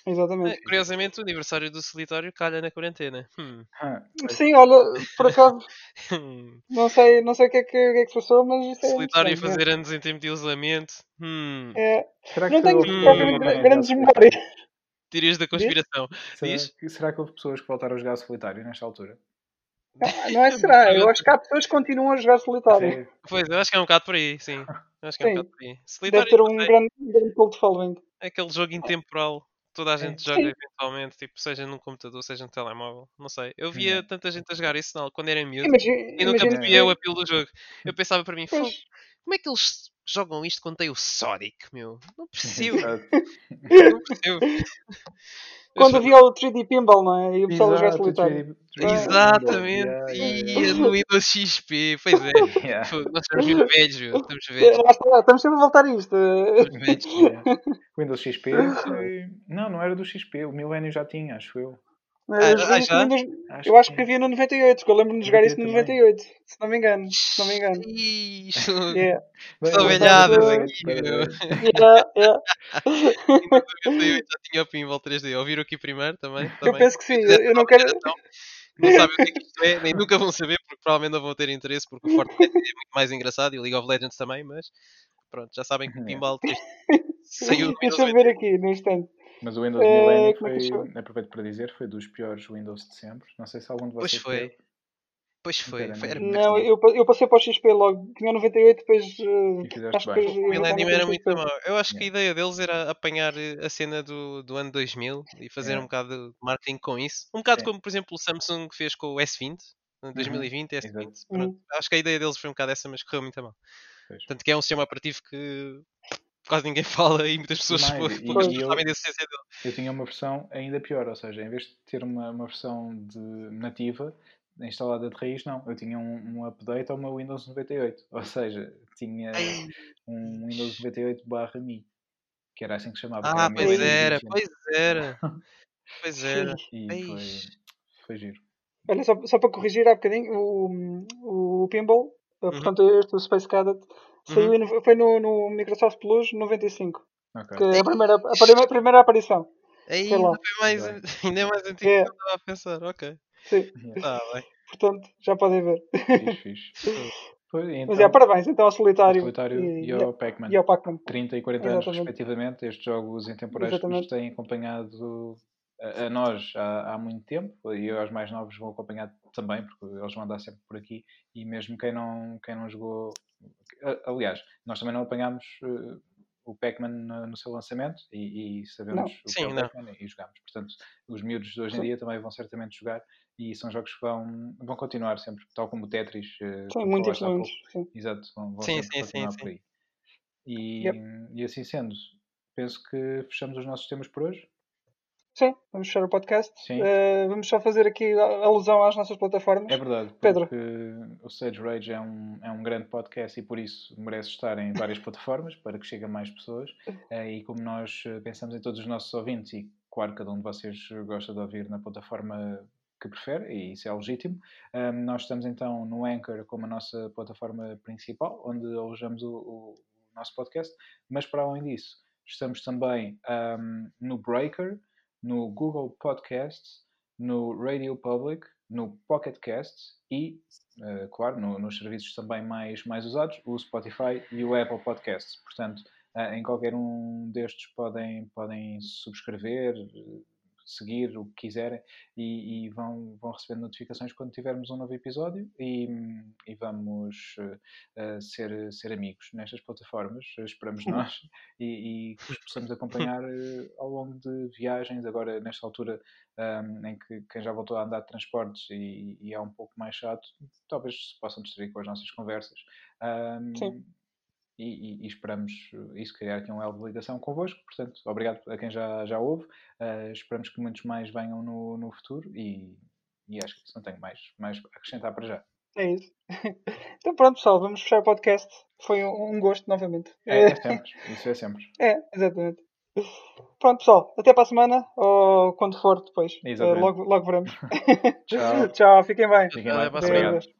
Exatamente. É, curiosamente, o aniversário do solitário calha na quarentena. Hum. Ah, Sim, olha, por acaso, não sei, não sei o que é que, que, é que se passou, mas isso é Solitário fazer anos em tempo de isolamento. Hum. É. Será que não tenho hum. grandes memórias. Teorias da conspiração. Será que, será que houve pessoas que voltaram a jogar solitário nesta altura? Não, não é será, eu acho que há pessoas que continuam a jogar solitário. Pois, eu acho que é um bocado por aí, sim. Acho que é um bocado por aí. Solitário, Deve ter um grande, um grande cult following. É aquele jogo intemporal. Toda a gente joga eventualmente, tipo, seja num computador, seja no telemóvel. Não sei. Eu via tanta gente a jogar isso não, quando era miúdo e nunca percebia o apelo do jogo. Eu pensava para mim, como é que eles jogam isto quando tem o Sonic, meu? Não percebo. não percebo. Quando havia o 3D Pinball, não é? E o pessoal jogar solitário. Exatamente. Yeah, yeah, yeah. no Windows XP. Pois é. Nós estamos mesmo velhos, estamos velhos. Estamos sempre a voltar a isto. Windows XP foi... Não, não era do XP. O Millennium já tinha, acho eu. Mas, ah, já? Windows... Acho eu acho que havia no 98, que eu lembro-me de jogar isso no 98, se não me engano. Se não me engano. Isso. Yeah. São velhadas aqui, meu. Yeah, já tinha o Pinball 3D. Ouviram aqui primeiro também? também. Eu penso que sim. Eu não quero. Não sabem o que é que isto é, nem nunca vão saber, porque provavelmente não vão ter interesse, porque o Fortnite é muito mais engraçado e o League of Legends também, mas pronto, já sabem que o Pinball saiu do Deixa eu ver aqui no instante. Mas o Windows é, Millennium foi, é aproveito para dizer, foi dos piores Windows de sempre. Não sei se algum de vocês. Pois foi. Teve. Pois foi. foi era não, eu, eu passei para o XP logo. Tinha 98, depois. Uh, acho que o Millennium era muito mau. Eu acho que a ideia deles era apanhar eh, a cena do, do ano 2000 e fazer yeah. um bocado de marketing com isso. Um bocado como, por exemplo, o Samsung fez com o S20, em 2020, uhum. S20. Uhum. Acho que a ideia deles foi um bocado essa, mas correu muito mal. Tanto que é um sistema operativo que quase ninguém fala e muitas pessoas Mais, poucas eu, sabem da existência dele. Eu tinha uma versão ainda pior, ou seja, em vez de ter uma, uma versão de nativa instalada de raiz, não. Eu tinha um, um update ao meu Windows 98, ou seja, tinha um Windows 98 barra Mi, que era assim que se chamava. Ah, pois era, pois era, pois era. E foi, foi giro. Olha, só, só para corrigir há bocadinho, o, o Pinball, uhum. portanto, este o Space Cadet, Saiu uhum. foi no, no Microsoft Plus 95. Okay. Que é a primeira, a primeira, a primeira aparição. Aí ainda, foi mais, ainda é mais antigo é. que eu estava a pensar, ok. Sim. Tá, bem. Portanto, já podem ver. Fixe, fixe. Então, Mas é, parabéns então ao Solitário, solitário e, e, ao Pac-Man. Pac 30 e 40 Exatamente. anos, respectivamente. Estes jogos intemporais que nos têm acompanhado a, a nós há, há, muito tempo e aos mais novos vão acompanhar também, porque eles vão andar sempre por aqui. E mesmo quem não, quem não jogou Aliás, nós também não apanhámos uh, o Pac-Man no, no, seu lançamento e, e sabemos não. o que Sim, é o Pac-Man e jogamos. Portanto, os miúdos de hoje em dia também vão certamente jogar e são jogos que vão, vão continuar sempre, tal como o Tetris. Uh, São muito influentes. Exato, vão, vão sim, sempre sim, continuar sim, por aí. E, yep. e assim sendo, penso que fechamos os nossos temas por hoje. Sim, vamos fechar o podcast. Uh, vamos só fazer aqui alusão às nossas plataformas. É verdade, Pedro. o Sage Rage é um, é um grande podcast e por isso merece estar em várias plataformas para que chegue a mais pessoas. Uh, e como nós eh, pensamos em todos os nossos ouvintes, e claro, cada um de vocês gosta de ouvir na plataforma que prefere, e isso é legítimo. Um, nós estamos então no Anchor como a nossa plataforma principal, onde alojamos o, o nosso podcast, mas para além disso, estamos também um, no Breaker, no Google Podcasts, no Radio Public, no Pocket Casts e, uh, claro, no, nos serviços também mais, mais usados, o Spotify e o Apple Podcasts. Portanto, uh, em qualquer um destes podem, podem subscrever, seguir o que quiserem e, e, vão, vão recebendo notificações quando tivermos um novo episódio e, e vamos uh, ser, ser amigos nestas plataformas, esperamos nós, e, e que possamos acompanhar uh, ao longo de viagens, agora nesta altura um, em que quem já voltou a andar de transportes e, e é um pouco mais chato, talvez se possam distrair com as nossas conversas. Um, Sim e, e, e, esperamos isso criar aqui um elo de ligação convosco. Portanto, obrigado a quem já, já ouve. Uh, esperamos que muitos mais venham no, no futuro e, e acho que isso não tenho mais, mais a acrescentar para já. É isso. então pronto, pessoal, vamos fechar o podcast. Foi um gosto novamente. É, é sempre, isso é sempre. É, exatamente. Pronto, pessoal, até para a semana ou quando for depois. Uh, logo, logo veremos. Tchau. Tchau, fiquem bem. Fiquem bem.